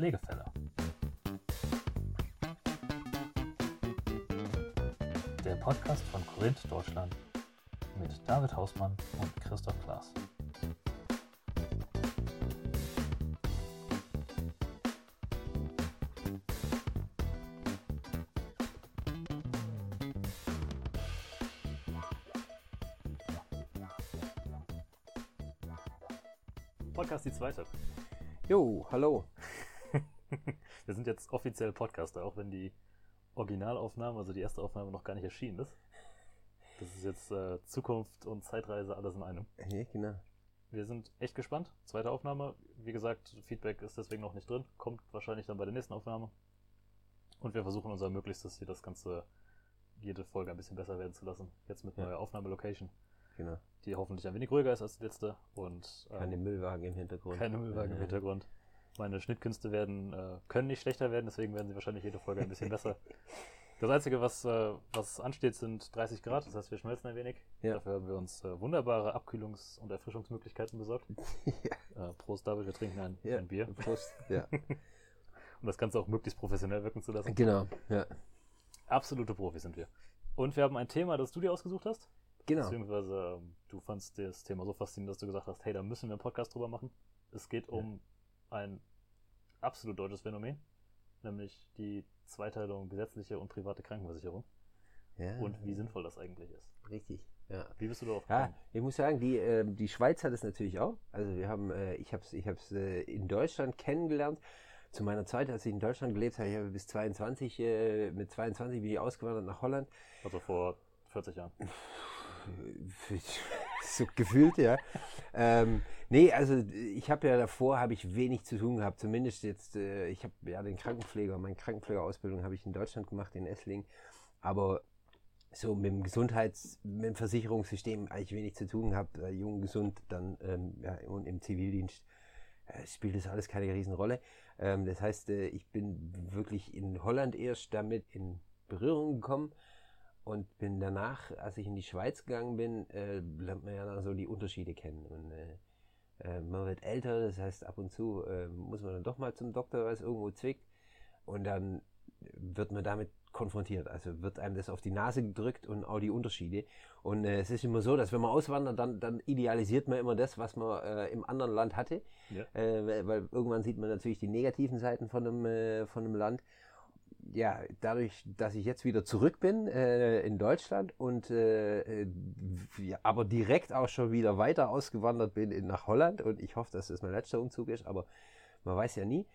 Pflegefälle. Der Podcast von Korinth Deutschland mit David Hausmann und Christoph Klaas. Podcast die zweite. Jo, hallo. Wir sind jetzt offiziell Podcaster, auch wenn die Originalaufnahme, also die erste Aufnahme noch gar nicht erschienen ist. Das ist jetzt äh, Zukunft und Zeitreise alles in einem. Ja, genau. Wir sind echt gespannt. Zweite Aufnahme. Wie gesagt, Feedback ist deswegen noch nicht drin. Kommt wahrscheinlich dann bei der nächsten Aufnahme. Und wir versuchen unser Möglichstes, hier das Ganze, jede Folge ein bisschen besser werden zu lassen. Jetzt mit Ja. neuer Aufnahmelocation, genau. die hoffentlich ein wenig ruhiger ist als die letzte. Und ähm, Keine Müllwagen im Hintergrund. keine Müllwagen im Hintergrund. Meine Schnittkünste werden, äh, können nicht schlechter werden, deswegen werden sie wahrscheinlich jede Folge ein bisschen besser. Das Einzige, was, äh, was ansteht, sind 30 Grad, das heißt, wir schmelzen ein wenig. Ja. Dafür haben wir uns äh, wunderbare Abkühlungs- und Erfrischungsmöglichkeiten besorgt. ja. Äh, Prost, David, wir trinken ein, Ja. ein Bier, Prost. Ja. um das Ganze auch möglichst professionell wirken zu lassen. genau. Ja. Absolute Profis sind wir. Und wir haben ein Thema, das du dir ausgesucht hast. Genau. Beziehungsweise ähm, du fandst das Thema so faszinierend, dass du gesagt hast, hey, da müssen wir einen Podcast drüber machen. Es geht um ein absolut deutsches Phänomen, nämlich die Zweiteilung gesetzliche und private Krankenversicherung Ja. und wie sinnvoll das eigentlich ist. Richtig. Ja. Wie bist du darauf Ja, gekommen? ich muss sagen, die, äh, die Schweiz hat es natürlich auch. Also wir haben, äh, ich habe es ich hab's, äh, in Deutschland kennengelernt. Zu meiner Zeit, als ich in Deutschland gelebt habe, ich habe bis 22, äh, mit 22 bin ich ausgewandert nach Holland. Also vor 40 Jahren. so gefühlt, ja. ähm, nee, also ich habe ja davor habe ich wenig zu tun gehabt. Zumindest jetzt, äh, ich habe ja den Krankenpfleger, meine Krankenpflegerausbildung habe ich in Deutschland gemacht, in Esslingen. Aber so mit dem Gesundheits-, mit dem Versicherungssystem eigentlich wenig zu tun gehabt. Äh, jung, gesund, dann ähm, ja, und im Zivildienst äh, spielt das alles keine Riesenrolle. Ähm, das heißt, äh, ich bin wirklich in Holland erst damit in Berührung gekommen und bin danach, als ich in die Schweiz gegangen bin, äh, lernt man ja dann so die Unterschiede kennen. Und äh, äh, man wird älter, das heißt, ab und zu äh, muss man dann doch mal zum Doktor, weil es irgendwo zwickt. Und dann wird man damit konfrontiert. Also wird einem das auf die Nase gedrückt und auch die Unterschiede. Und äh, es ist immer so, dass wenn man auswandert, dann, dann idealisiert man immer das, was man äh, im anderen Land hatte. Ja. Äh, weil, weil irgendwann sieht man natürlich die negativen Seiten von einem, äh, von einem Land. Ja, dadurch, dass ich jetzt wieder zurück bin äh, in Deutschland und äh, äh, ja, aber direkt auch schon wieder weiter ausgewandert bin in, nach Holland und ich hoffe, dass das mein letzter Umzug ist, aber man weiß ja nie.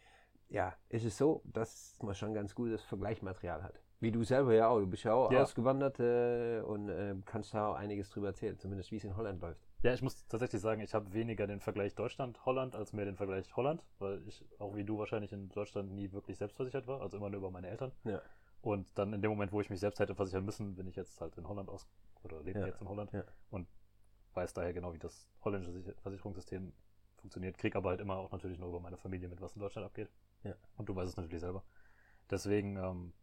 Ja, ist es so, dass man schon ganz gutes Vergleichsmaterial hat. Wie du selber ja auch. Du bist ja auch Ja. ausgewandert äh, und äh, kannst da auch einiges drüber erzählen, zumindest wie es in Holland läuft. Ja, ich muss tatsächlich sagen, ich habe weniger den Vergleich Deutschland-Holland als mehr den Vergleich Holland, weil ich, auch wie du wahrscheinlich in Deutschland nie wirklich selbstversichert war, also immer nur über meine Eltern. Ja. Und dann in dem Moment, wo ich mich selbst hätte versichern müssen, bin ich jetzt halt in Holland aus oder lebe Ja. jetzt in Holland Ja. und weiß daher genau, wie das holländische Sicher- Versicherungssystem funktioniert, krieg aber halt immer auch natürlich nur über meine Familie mit, was in Deutschland abgeht. Ja. Und du weißt es natürlich selber. Deswegen ähm,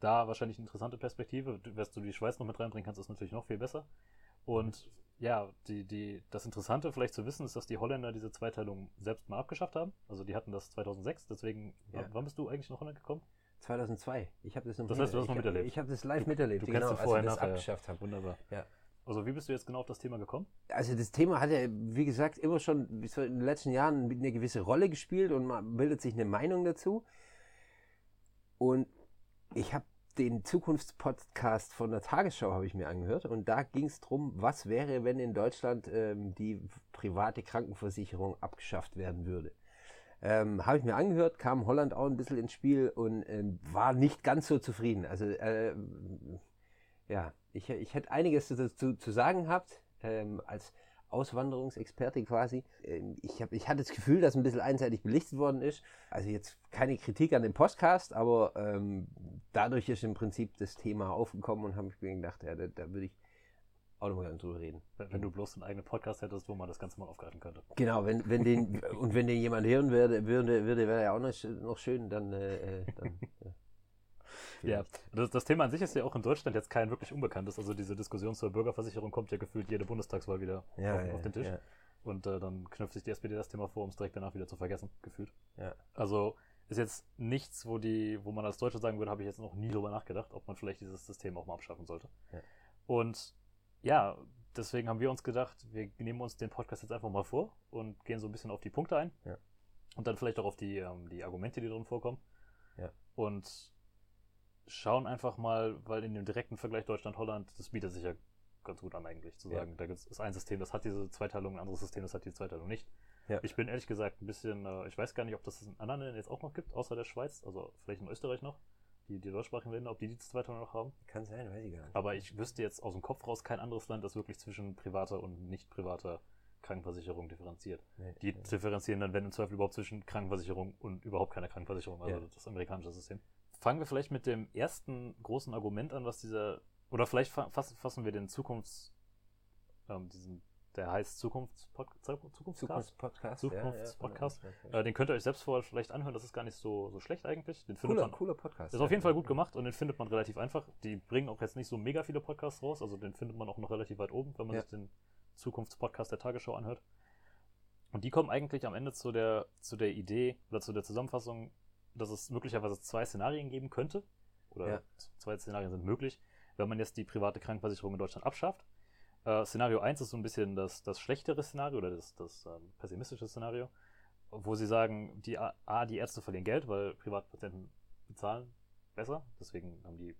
da wahrscheinlich eine interessante Perspektive. Wenn du die Schweiz noch mit reinbringen kannst, ist natürlich noch viel besser. Und ja, die, die, das Interessante vielleicht zu wissen ist, dass die Holländer diese Zweiteilung selbst mal abgeschafft haben. Also die hatten das 2006, deswegen, Ja. wann bist du eigentlich nach Holland gekommen? 2002. Ich habe das noch Das heißt, du hast ich noch hab- miterlebt. Ich habe das live miterlebt, Du kennst genau, den vorher als wir das nachher. abgeschafft haben. Wunderbar. Ja. Also wie bist du jetzt genau auf das Thema gekommen? Also das Thema hat ja, wie gesagt, immer schon in den letzten Jahren eine gewisse Rolle gespielt und man bildet sich eine Meinung dazu. Und ich habe den Zukunftspodcast von der Tagesschau habe ich mir angehört und da ging es darum, was wäre, wenn in Deutschland ähm, die private Krankenversicherung abgeschafft werden würde. Ähm, habe ich mir angehört, kam Holland auch ein bisschen ins Spiel und ähm, war nicht ganz so zufrieden. Also äh, ja, ich, ich hätte einiges dazu zu sagen gehabt, ähm, als Auswanderungsexperte quasi. Ähm, ich, hab, ich hatte das Gefühl, dass ein bisschen einseitig belichtet worden ist. Also jetzt keine Kritik an dem Podcast, aber ähm, dadurch ist im Prinzip das Thema aufgekommen und habe ich mir gedacht, ja, da, da würde ich auch nochmal gerne drüber reden. Wenn, du bloß einen eigenen Podcast hättest, wo man das Ganze mal aufgreifen könnte. Genau, wenn, wenn den und wenn den jemand hören würde, würde, würde wäre ja auch noch, noch schön, dann, äh, äh, dann ja. Ja, das, das Thema an sich ist ja auch in Deutschland jetzt kein wirklich unbekanntes. Also diese Diskussion zur Bürgerversicherung kommt ja gefühlt jede Bundestagswahl wieder Ja, auf, ja, auf den Tisch. ja. Und äh, dann knüpft sich die SPD das Thema vor, um es direkt danach wieder zu vergessen, gefühlt. Ja. Also ist jetzt nichts, wo die, wo man als Deutscher sagen würde, habe ich jetzt noch nie drüber nachgedacht, ob man vielleicht dieses System auch mal abschaffen sollte. Und ja, deswegen haben wir uns gedacht, wir nehmen uns den Podcast jetzt einfach mal vor und gehen so ein bisschen auf die Punkte ein. Und dann vielleicht auch auf die, ähm, die Argumente, die drin vorkommen. Ja. Und schauen einfach mal, weil in dem direkten Vergleich Deutschland-Holland, das bietet sich ja ganz gut an eigentlich, zu Ja. sagen, da gibt es ein System, das hat diese Zweiteilung, ein anderes System, das hat die Zweiteilung nicht. Ja. Ich bin ehrlich gesagt ein bisschen, äh, ich weiß gar nicht, ob das in anderen Ländern jetzt auch noch gibt, außer der Schweiz, also vielleicht in Österreich noch, die, die deutschsprachigen Länder, ob die die Zweiteilung noch haben. Kann sein, weiß ich gar nicht. Aber ich wüsste jetzt aus dem Kopf raus kein anderes Land, das wirklich zwischen privater und nicht privater Krankenversicherung differenziert. Nee, Die nee. differenzieren dann, wenn im Zweifel überhaupt zwischen Krankenversicherung und überhaupt keiner Krankenversicherung, also Ja. das amerikanische System. Fangen wir vielleicht mit dem ersten großen Argument an, was dieser, oder vielleicht fa fassen, fassen wir den Zukunfts, ähm, diesen, der heißt Zukunftspodcast? Zukunftspodcast. Zukunftspodcast. Ja, Äh, den könnt ihr euch selbst vorher vielleicht anhören, das ist gar nicht so, so schlecht eigentlich. Den findet cooler, man, cooler Podcast. ist auf jeden Fall gut gemacht und den findet man relativ einfach. Die bringen auch jetzt nicht so mega viele Podcasts raus, also den findet man auch noch relativ weit oben, wenn man Ja. sich den Zukunftspodcast der Tagesschau anhört. Und die kommen eigentlich am Ende zu der, zu der Idee oder zu der Zusammenfassung, dass es möglicherweise zwei Szenarien geben könnte. Oder Ja. zwei Szenarien sind möglich, wenn man jetzt die private Krankenversicherung in Deutschland abschafft. Äh, Szenario 1 ist so ein bisschen das, das schlechtere Szenario oder das, das ähm, pessimistische Szenario, wo sie sagen, die A, die Ärzte verlieren Geld, weil Privatpatienten bezahlen besser. Deswegen haben die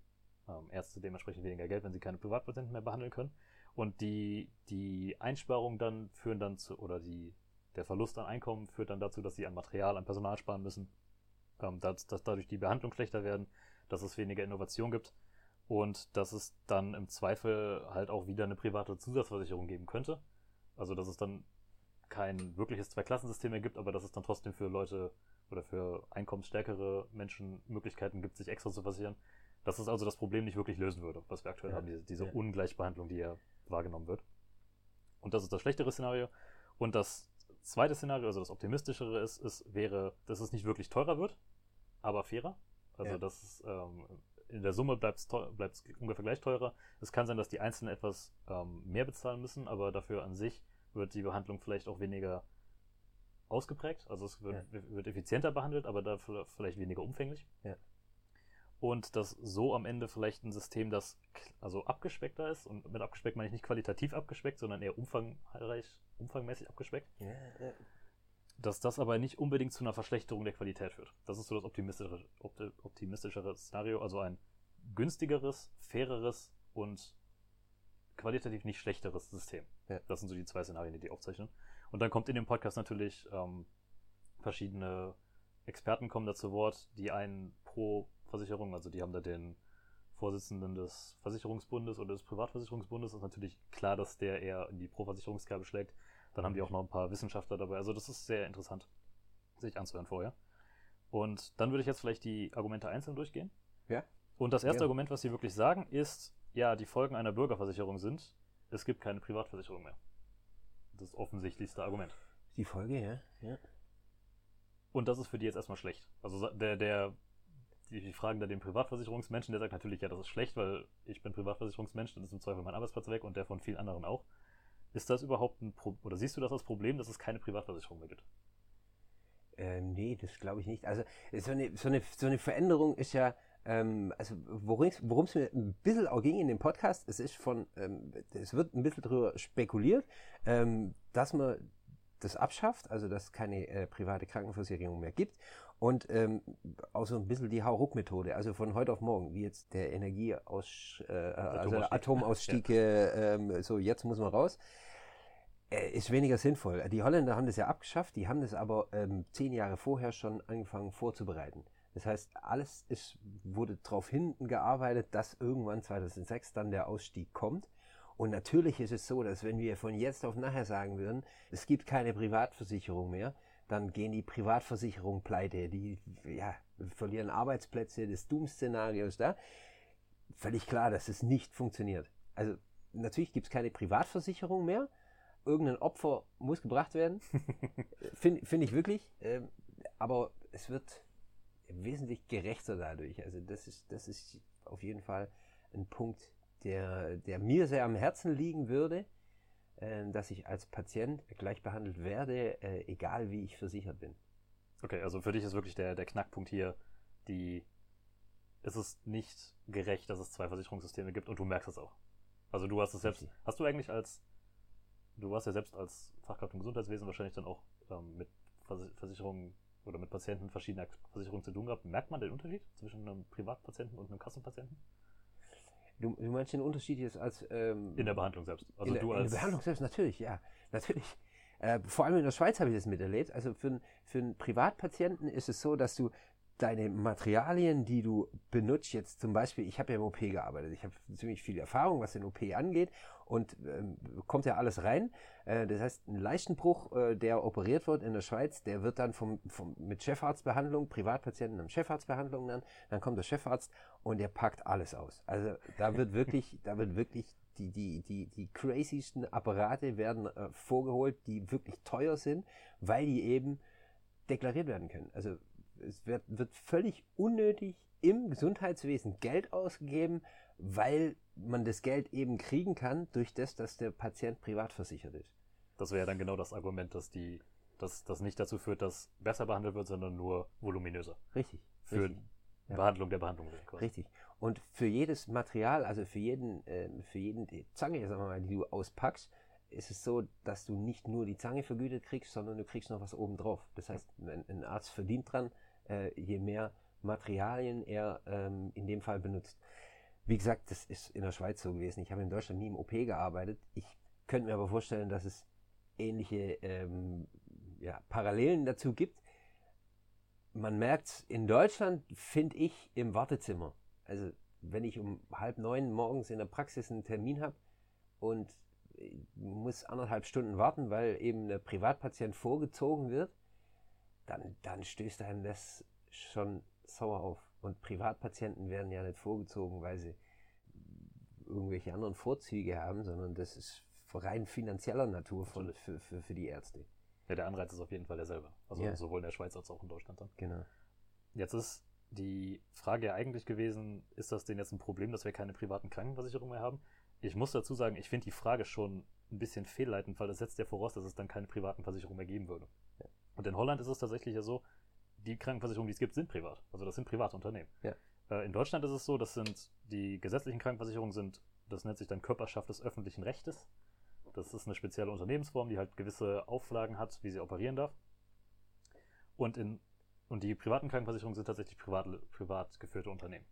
ähm, Ärzte dementsprechend weniger Geld, wenn sie keine Privatpatienten mehr behandeln können. Und die, die Einsparungen dann führen dann zu, oder die, der Verlust an Einkommen führt dann dazu, dass sie an Material, an Personal sparen müssen, ähm, dass, dass dadurch die Behandlung schlechter werden, dass es weniger Innovation gibt und dass es dann im Zweifel halt auch wieder eine private Zusatzversicherung geben könnte. Also dass es dann kein wirkliches Zweiklassensystem mehr gibt, aber dass es dann trotzdem für Leute oder für einkommensstärkere Menschen Möglichkeiten gibt, sich extra zu versichern. Dass es also das Problem nicht wirklich lösen würde, was wir aktuell Ja. haben, diese, diese Ja. Ungleichbehandlung, die ja wahrgenommen wird. Und das ist das schlechtere Szenario. Und das zweite Szenario, also das optimistischere ist, ist wäre, dass es nicht wirklich teurer wird, aber fairer. Also Ja. dass es ähm, in der Summe bleibt es ungefähr gleich teurer. Es kann sein, dass die Einzelnen etwas ähm, mehr bezahlen müssen, aber dafür an sich wird die Behandlung vielleicht auch weniger ausgeprägt. Also es wird, wird effizienter behandelt, aber dafür vielleicht weniger umfänglich. Ja. Und dass so am Ende vielleicht ein System, das also abgespeckter ist, und mit abgespeckt meine ich nicht qualitativ abgespeckt, sondern eher umfangreich, umfangmäßig abgespeckt, Ja, ja. Dass das aber nicht unbedingt zu einer Verschlechterung der Qualität führt. Das ist so das optimistischere, opti- optimistischere Szenario, also ein günstigeres, faireres und qualitativ nicht schlechteres System. Ja. Das sind so die zwei Szenarien, die die aufzeichnen. Und dann kommt in dem Podcast natürlich ähm, verschiedene Experten kommen da zu Wort, die einen pro Versicherung, also die haben da den Vorsitzenden des Versicherungsbundes oder des Privatversicherungsbundes, ist natürlich klar, dass der eher in die Pro-Versicherungskerbe schlägt. Dann haben die auch noch ein paar Wissenschaftler dabei. Also das ist sehr interessant, sich anzuhören vorher. Und dann würde ich jetzt vielleicht die Argumente einzeln durchgehen. Ja. Und das erste Ja. Argument, was sie wirklich sagen, ist, ja, die Folgen einer Bürgerversicherung sind, es gibt keine Privatversicherung mehr. Das offensichtlichste Argument. Die Folge, ja. ja. Und das ist für die jetzt erstmal schlecht. Also der, der, die, die fragen da den Privatversicherungsmenschen, der sagt natürlich, ja, das ist schlecht, weil ich bin Privatversicherungsmensch, dann ist im Zweifel mein Arbeitsplatz weg und der von vielen anderen auch. Ist das überhaupt ein Pro oder siehst du das als Problem, dass es keine Privatversicherung mehr gibt? Ähm, nee, das glaube ich nicht. Also so eine, so eine, so eine Veränderung ist ja, ähm, also worum es mir ein bisschen auch ging in dem Podcast, es ist von, ähm, es wird ein bisschen darüber spekuliert, ähm, dass man das abschafft, also dass es keine äh, private Krankenversicherung mehr gibt und ähm, auch so ein bisschen die Hauruck-Methode, also von heute auf morgen, wie jetzt der Energieaus, äh, also der Atomausstieg. Atomausstieg, äh, ähm, so jetzt muss man raus äh, ist weniger sinnvoll. Die Holländer haben das ja abgeschafft, die haben das aber ähm, zehn Jahre vorher schon angefangen vorzubereiten. Das heißt, alles ist, wurde darauf hingearbeitet, dass irgendwann 2006 dann der Ausstieg kommt. Und natürlich ist es so, dass wenn wir von jetzt auf nachher sagen würden, es gibt keine Privatversicherung mehr, dann gehen die Privatversicherungen pleite, die ja, verlieren Arbeitsplätze, das Doom-Szenario ist da. Völlig klar, dass es nicht funktioniert. Also natürlich gibt es keine Privatversicherung mehr, irgendein Opfer muss gebracht werden. Finde find ich wirklich. Ähm, aber es wird wesentlich gerechter dadurch. Also das ist, das ist auf jeden Fall ein Punkt, der, der mir sehr am Herzen liegen würde, dass ich als Patient gleich behandelt werde, äh, egal wie ich versichert bin. Okay, also für dich ist wirklich der, der Knackpunkt hier, die, es ist nicht gerecht, dass es zwei Versicherungssysteme gibt und du merkst es auch. Also du hast es selbst, Richtig. hast du eigentlich als, du hast ja selbst als Fachkraft im Gesundheitswesen wahrscheinlich dann auch ähm, mit Vers- Versicherungen oder mit Patienten verschiedener Versicherungen zu tun gehabt. Merkt man den Unterschied zwischen einem Privatpatienten und einem Kassenpatienten? Du, du meinst den Unterschied jetzt als ähm, In der Behandlung selbst. Also in, der, du in als der Behandlung selbst, natürlich, ja, natürlich. Äh, vor allem in der Schweiz habe ich das miterlebt. Also für, für einen Privatpatienten ist es so, dass du deine Materialien, die du benutzt, jetzt zum Beispiel, ich habe ja im OP gearbeitet, ich habe ziemlich viel Erfahrung, was den OP angeht und ähm, kommt ja alles rein. Äh, das heißt, ein Leistenbruch, äh, der operiert wird in der Schweiz, der wird dann vom, vom, mit Chefarztbehandlung, Privatpatienten haben Chefarztbehandlung dann, dann kommt der Chefarzt und der packt alles aus. Also da wird wirklich, da wird wirklich die, die, die, die crazysten Apparate werden äh, vorgeholt, die wirklich teuer sind, weil die eben deklariert werden können. Also es wird, wird völlig unnötig im Gesundheitswesen Geld ausgegeben, weil man das Geld eben kriegen kann durch das, dass der Patient privat versichert ist. Das wäre dann genau das Argument, dass die, dass das nicht dazu führt, dass besser behandelt wird, sondern nur voluminöser. Richtig. Für richtig. Ja. Behandlung der Behandlung. quasi. Richtig. Und für jedes Material, also für jeden, ähm, für jeden die Zange, sagen wir mal, die du auspackst, ist es so, dass du nicht nur die Zange vergütet kriegst, sondern du kriegst noch was obendrauf. Das heißt, ein, ein Arzt verdient dran, äh, je mehr Materialien er ähm, in dem Fall benutzt. Wie gesagt, das ist in der Schweiz so gewesen. Ich habe in Deutschland nie im OP gearbeitet. Ich könnte mir aber vorstellen, dass es ähnliche ähm, ja, Parallelen dazu gibt. Man merkt in Deutschland, finde ich, im Wartezimmer. Also wenn ich um halb neun morgens in der Praxis einen Termin habe und ich muss anderthalb Stunden warten, weil eben der Privatpatient vorgezogen wird, dann, dann stößt einem das schon sauer auf. Und Privatpatienten werden ja nicht vorgezogen, weil sie irgendwelche anderen Vorzüge haben, sondern das ist rein finanzieller Natur von, für, für, für die Ärzte. Ja, der Anreiz ist auf jeden Fall derselbe. Also Ja. sowohl in der Schweiz als auch in Deutschland dann. Genau. Jetzt ist die Frage ja eigentlich gewesen, ist das denn jetzt ein Problem, dass wir keine privaten Krankenversicherungen mehr haben? Ich muss dazu sagen, ich finde die Frage schon ein bisschen fehlleitend, weil das setzt ja voraus, dass es dann keine privaten Versicherungen mehr geben würde. Und in Holland ist es tatsächlich ja so, die Krankenversicherungen, die es gibt, sind privat. Also das sind private Unternehmen. Ja. Äh, in Deutschland ist es so, das sind die gesetzlichen Krankenversicherungen sind, das nennt sich dann Körperschaft des öffentlichen Rechtes. Das ist eine spezielle Unternehmensform, die halt gewisse Auflagen hat, wie sie operieren darf. Und, in, und die privaten Krankenversicherungen sind tatsächlich privat, privat geführte Unternehmen.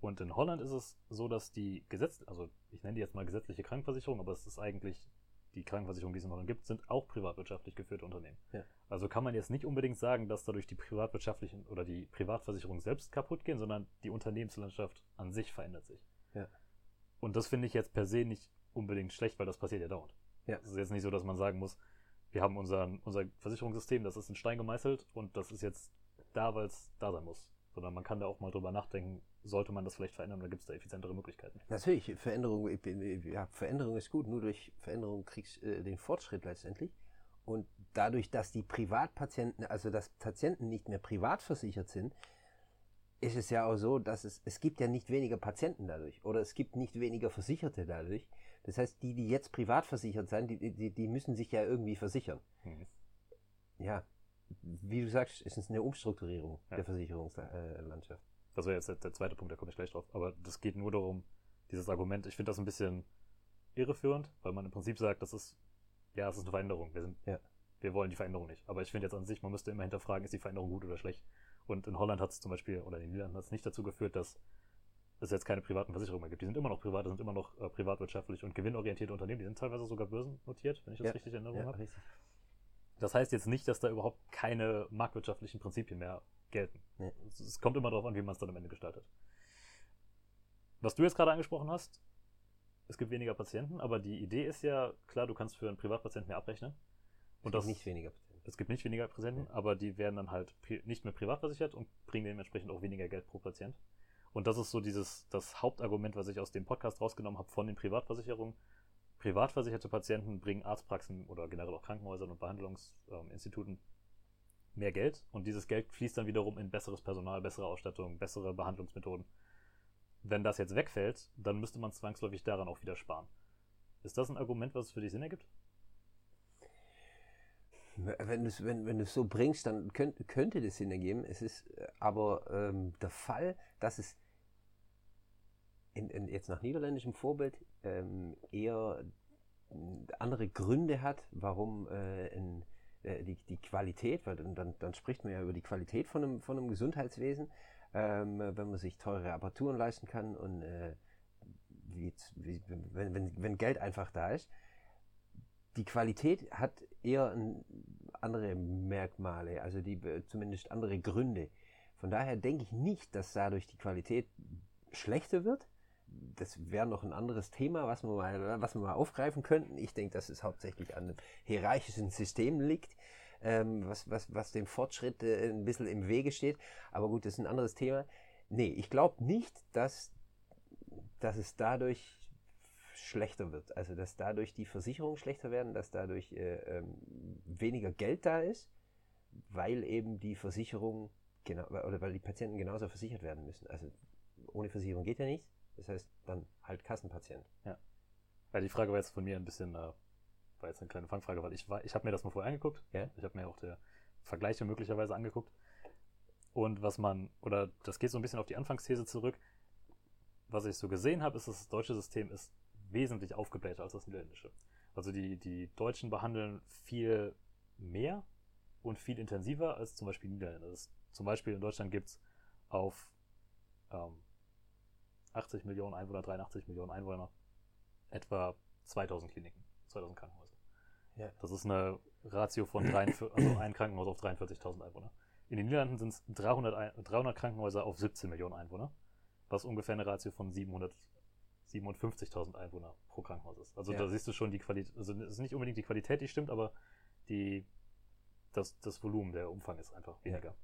Und in Holland ist es so, dass die Gesetz, also ich nenne die jetzt mal gesetzliche Krankenversicherung, aber es ist eigentlich die Krankenversicherung, die es Holland gibt, sind auch privatwirtschaftlich geführte Unternehmen. Ja. Also kann man jetzt nicht unbedingt sagen, dass dadurch die privatwirtschaftlichen oder die Privatversicherungen selbst kaputt gehen, sondern die Unternehmenslandschaft an sich verändert sich. Ja. Und das finde ich jetzt per se nicht unbedingt schlecht, weil das passiert ja dauernd. Ja. Es ist jetzt nicht so, dass man sagen muss, wir haben unseren, unser Versicherungssystem, das ist in Stein gemeißelt und das ist jetzt da, weil es da sein muss. Sondern man kann da auch mal drüber nachdenken, sollte man das vielleicht verändern oder gibt es da effizientere Möglichkeiten? Natürlich, Veränderung, ja, Veränderung ist gut, nur durch Veränderung kriegst du äh, den Fortschritt letztendlich. Und dadurch, dass die Privatpatienten, also dass Patienten nicht mehr privat versichert sind, ist es ja auch so, dass es, es gibt ja nicht weniger Patienten dadurch oder es gibt nicht weniger Versicherte dadurch. Das heißt, die, die jetzt privat versichert sind, die, die, die müssen sich ja irgendwie versichern. Mhm. Ja, wie du sagst, ist es eine Umstrukturierung Ja. der Versicherungslandschaft. Das wäre jetzt der, der zweite Punkt, da komme ich gleich drauf. Aber das geht nur darum, dieses Argument, ich finde das ein bisschen irreführend, weil man im Prinzip sagt, das ist, ja, es ist eine Veränderung. Wir, sind, Ja. wir wollen die Veränderung nicht. Aber ich finde jetzt an sich, man müsste immer hinterfragen, ist die Veränderung gut oder schlecht. Und in Holland hat es zum Beispiel, oder in den Niederlanden hat es nicht dazu geführt, dass es jetzt keine privaten Versicherungen mehr gibt. Die sind immer noch privat, das sind immer noch äh, privatwirtschaftlich und gewinnorientierte Unternehmen. Die sind teilweise sogar börsennotiert, wenn ich das Ja. richtig in Erinnerung Ja, habe. Das heißt jetzt nicht, dass da überhaupt keine marktwirtschaftlichen Prinzipien mehr gelten. Nee. Es, kommt immer darauf an, wie man es dann am Ende gestaltet. Was du jetzt gerade angesprochen hast, es gibt weniger Patienten, aber die Idee ist ja, klar, du kannst für einen Privatpatienten mehr abrechnen. Und Es das, gibt nicht weniger Patienten. es gibt nicht weniger Patienten, aber die werden dann halt nicht mehr privat versichert und bringen dementsprechend auch weniger Geld pro Patient. Und das ist so dieses, das Hauptargument, was ich aus dem Podcast rausgenommen habe von den Privatversicherungen. Privatversicherte Patienten bringen Arztpraxen oder generell auch Krankenhäusern und Behandlungsinstituten mehr Geld und dieses Geld fließt dann wiederum in besseres Personal, bessere Ausstattung, bessere Behandlungsmethoden. Wenn das jetzt wegfällt, dann müsste man zwangsläufig daran auch wieder sparen. Ist das ein Argument, was für dich Sinn ergibt? Wenn du es wenn, wenn so bringst, dann könnt, könnte das Sinn ergeben. Es ist aber ähm, der Fall, dass es in, in, jetzt nach niederländischem Vorbild ähm, eher andere Gründe hat, warum äh, in, äh, die, die Qualität, weil dann, dann spricht man ja über die Qualität von einem, von einem Gesundheitswesen, ähm, wenn man sich teure Apparaturen leisten kann und äh, wie, wie, wenn, wenn, wenn Geld einfach da ist. Die Qualität hat eher ein, andere Merkmale, also die zumindest andere Gründe. Von daher denke ich nicht, dass dadurch die Qualität schlechter wird, das wäre noch ein anderes Thema, was wir, mal, was wir mal aufgreifen könnten. Ich denke, dass es hauptsächlich an einem hierarchischen System liegt, ähm, was, was, was dem Fortschritt äh, ein bisschen im Wege steht. Aber gut, das ist ein anderes Thema. Nee, ich glaube nicht, dass, dass es dadurch schlechter wird. Also, dass dadurch die Versicherungen schlechter werden, dass dadurch äh, ähm, weniger Geld da ist, weil eben die Versicherung genau, oder weil die Patienten genauso versichert werden müssen. Also, ohne Versicherung geht ja nichts. Das heißt, dann halt Kassenpatient. Ja. Ja, die Frage war jetzt von mir ein bisschen, äh, war jetzt eine kleine Fangfrage, weil ich war, ich habe mir das mal vorher angeguckt. Ja. Ich habe mir auch der Vergleiche möglicherweise angeguckt. Und was man, oder das geht so ein bisschen auf die Anfangsthese zurück. Was ich so gesehen habe, ist, dass das deutsche System ist wesentlich aufgeblähter als das niederländische. Also die, die Deutschen behandeln viel mehr und viel intensiver als zum Beispiel Niederländer. Das, zum Beispiel in Deutschland gibt es auf ähm, 80 Millionen Einwohner, 83 Millionen Einwohner, etwa 2000 Kliniken, 2000 Krankenhäuser. Ja. Das ist eine Ratio von 43, also ein Krankenhaus auf 43.000 Einwohner. In den Niederlanden sind es 300, 300 Krankenhäuser auf 17 Millionen Einwohner, was ungefähr eine Ratio von 757.000 Einwohner pro Krankenhaus ist. Also ja. da siehst du schon die Qualität, also es ist nicht unbedingt die Qualität, die stimmt, aber die, das, das Volumen, der Umfang ist einfach weniger. Ja.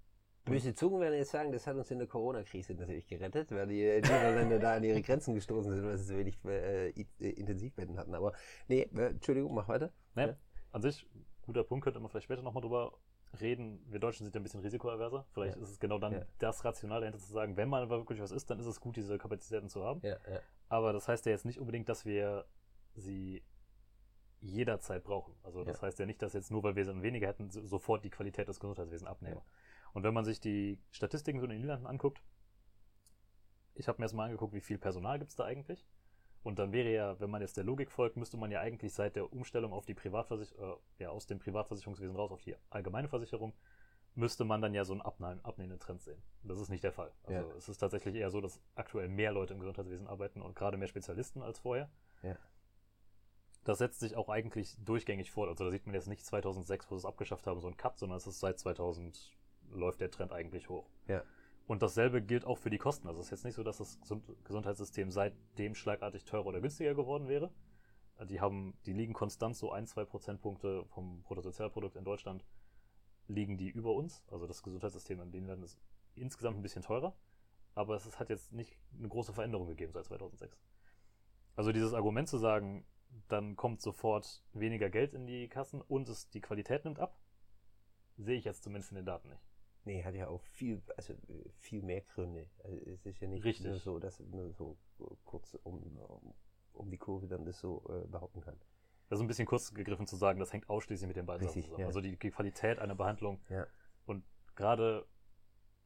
Böse Zungen werden jetzt sagen, das hat uns in der Corona-Krise natürlich gerettet, weil die Niederländer da an ihre Grenzen gestoßen sind, weil sie so wenig äh, Intensivbetten hatten. Aber nee, äh, Entschuldigung, mach weiter. Nee, ja. An sich, guter Punkt, könnte man vielleicht später nochmal drüber reden. Wir Deutschen sind ja ein bisschen risikoaverser. Vielleicht ja. ist es genau dann ja. das Rational dahinter zu sagen, wenn mal wirklich was ist, dann ist es gut, diese Kapazitäten zu haben. Aber das heißt ja jetzt nicht unbedingt, dass wir sie jederzeit brauchen. Also das heißt ja nicht, dass jetzt nur, weil wir sie weniger hätten, sofort die Qualität des Gesundheitswesens abnehmen. Und wenn man sich die Statistiken so in den Niederlanden anguckt, ich habe mir erstmal angeguckt, wie viel Personal gibt es da eigentlich. Und dann wäre ja, wenn man jetzt der Logik folgt, müsste man ja eigentlich seit der Umstellung auf die Privatversicherung, äh, ja, aus dem Privatversicherungswesen raus auf die allgemeine Versicherung, müsste man dann ja so einen abnehmenden Trend sehen. Das ist nicht der Fall. Also ja. es ist tatsächlich eher so, dass aktuell mehr Leute im Gesundheitswesen arbeiten und gerade mehr Spezialisten als vorher. Ja. Das setzt sich auch eigentlich durchgängig fort. Also da sieht man jetzt nicht 2006, wo sie es abgeschafft haben, so ein Cut, sondern es ist seit 2000 läuft der Trend eigentlich hoch. Ja. Und dasselbe gilt auch für die Kosten. Also es ist jetzt nicht so, dass das Gesundheitssystem seitdem schlagartig teurer oder günstiger geworden wäre. Die haben, die liegen konstant so ein, zwei Prozentpunkte vom Bruttosozialprodukt in Deutschland liegen die über uns. Also das Gesundheitssystem in den Ländern ist insgesamt ein bisschen teurer. Aber es hat jetzt nicht eine große Veränderung gegeben seit 2006. Also dieses Argument zu sagen, dann kommt sofort weniger Geld in die Kassen und es, die Qualität nimmt ab, sehe ich jetzt zumindest in den Daten nicht. Nee, hat ja auch viel, also viel mehr Gründe. Also es ist ja nicht Richtig. nur so, dass nur so kurz um, um die Kurve dann das so äh, behaupten kann. Das ist ein bisschen kurz gegriffen zu sagen, das hängt ausschließlich mit den beiden Richtig, zusammen. Ja. Also die, Qualität einer Behandlung. Ja. Und gerade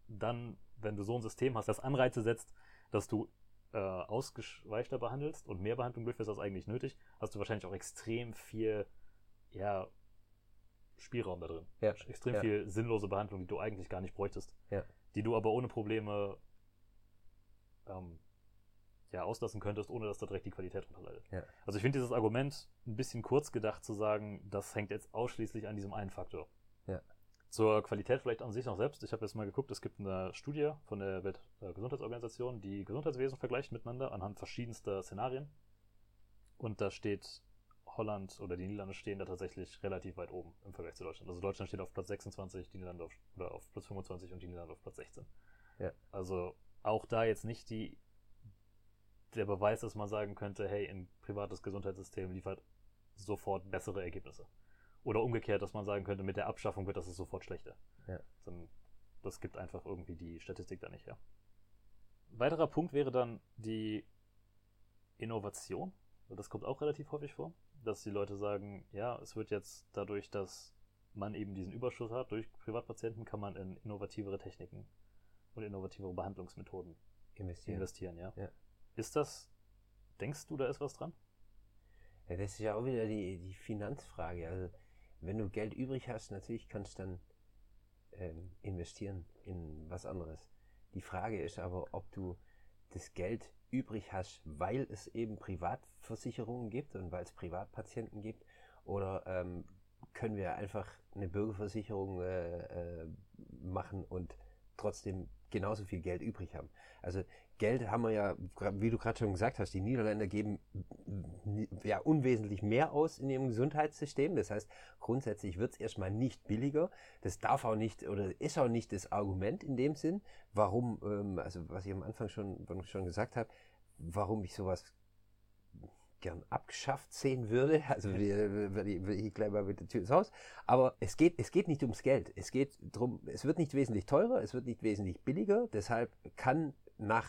dann, wenn du so ein System hast, das Anreize setzt, dass du äh, ausgeschweichter behandelst und mehr Behandlung durchführst als eigentlich nötig, hast du wahrscheinlich auch extrem viel ja, Spielraum da drin. Ja. Extrem ja. viel sinnlose Behandlung, die du eigentlich gar nicht bräuchtest. Ja. Die du aber ohne Probleme ähm, ja, auslassen könntest, ohne dass da direkt die Qualität drunter leidet. Ja. Also ich finde dieses Argument ein bisschen kurz gedacht zu sagen, das hängt jetzt ausschließlich an diesem einen Faktor. Ja. Zur Qualität vielleicht an sich noch selbst. Ich habe jetzt mal geguckt, es gibt eine Studie von der Weltgesundheitsorganisation, die Gesundheitswesen vergleicht miteinander anhand verschiedenster Szenarien. Und da steht Holland oder die Niederlande stehen da tatsächlich relativ weit oben im Vergleich zu Deutschland. Also Deutschland steht auf Platz 26, die Niederlande auf, oder auf Platz 25 und die Niederlande auf Platz 16. Ja. Also auch da jetzt nicht die, der Beweis, dass man sagen könnte, hey, ein privates Gesundheitssystem liefert sofort bessere Ergebnisse. Oder umgekehrt, dass man sagen könnte, mit der Abschaffung wird das sofort schlechter. Ja. Das gibt einfach irgendwie die Statistik da nicht her. Weiterer Punkt wäre dann die Innovation. Das kommt auch relativ häufig vor dass die Leute sagen, ja, es wird jetzt dadurch, dass man eben diesen Überschuss hat durch Privatpatienten, kann man in innovativere Techniken und innovativere Behandlungsmethoden investieren. investieren. Ja. Ja. Ist das, denkst du, da ist was dran? Ja, das ist ja auch wieder die, die Finanzfrage. Also, wenn du Geld übrig hast, natürlich kannst du dann ähm, investieren in was anderes. Die Frage ist aber, ob du das Geld übrig hast, weil es eben Privatversicherungen gibt und weil es Privatpatienten gibt, oder ähm, können wir einfach eine Bürgerversicherung äh, äh, machen und trotzdem genauso viel Geld übrig haben. Also Geld haben wir ja, wie du gerade schon gesagt hast, die Niederländer geben ja unwesentlich mehr aus in ihrem Gesundheitssystem. Das heißt, grundsätzlich wird es erstmal nicht billiger. Das darf auch nicht oder ist auch nicht das Argument in dem Sinn, warum, ähm, also was ich am Anfang schon, schon gesagt habe, warum ich sowas gern abgeschafft sehen würde. Also würde ich gleich mal mit der Tür ins Haus. Aber es geht, es geht nicht ums Geld. Es geht darum, es wird nicht wesentlich teurer, es wird nicht wesentlich billiger. Deshalb kann nach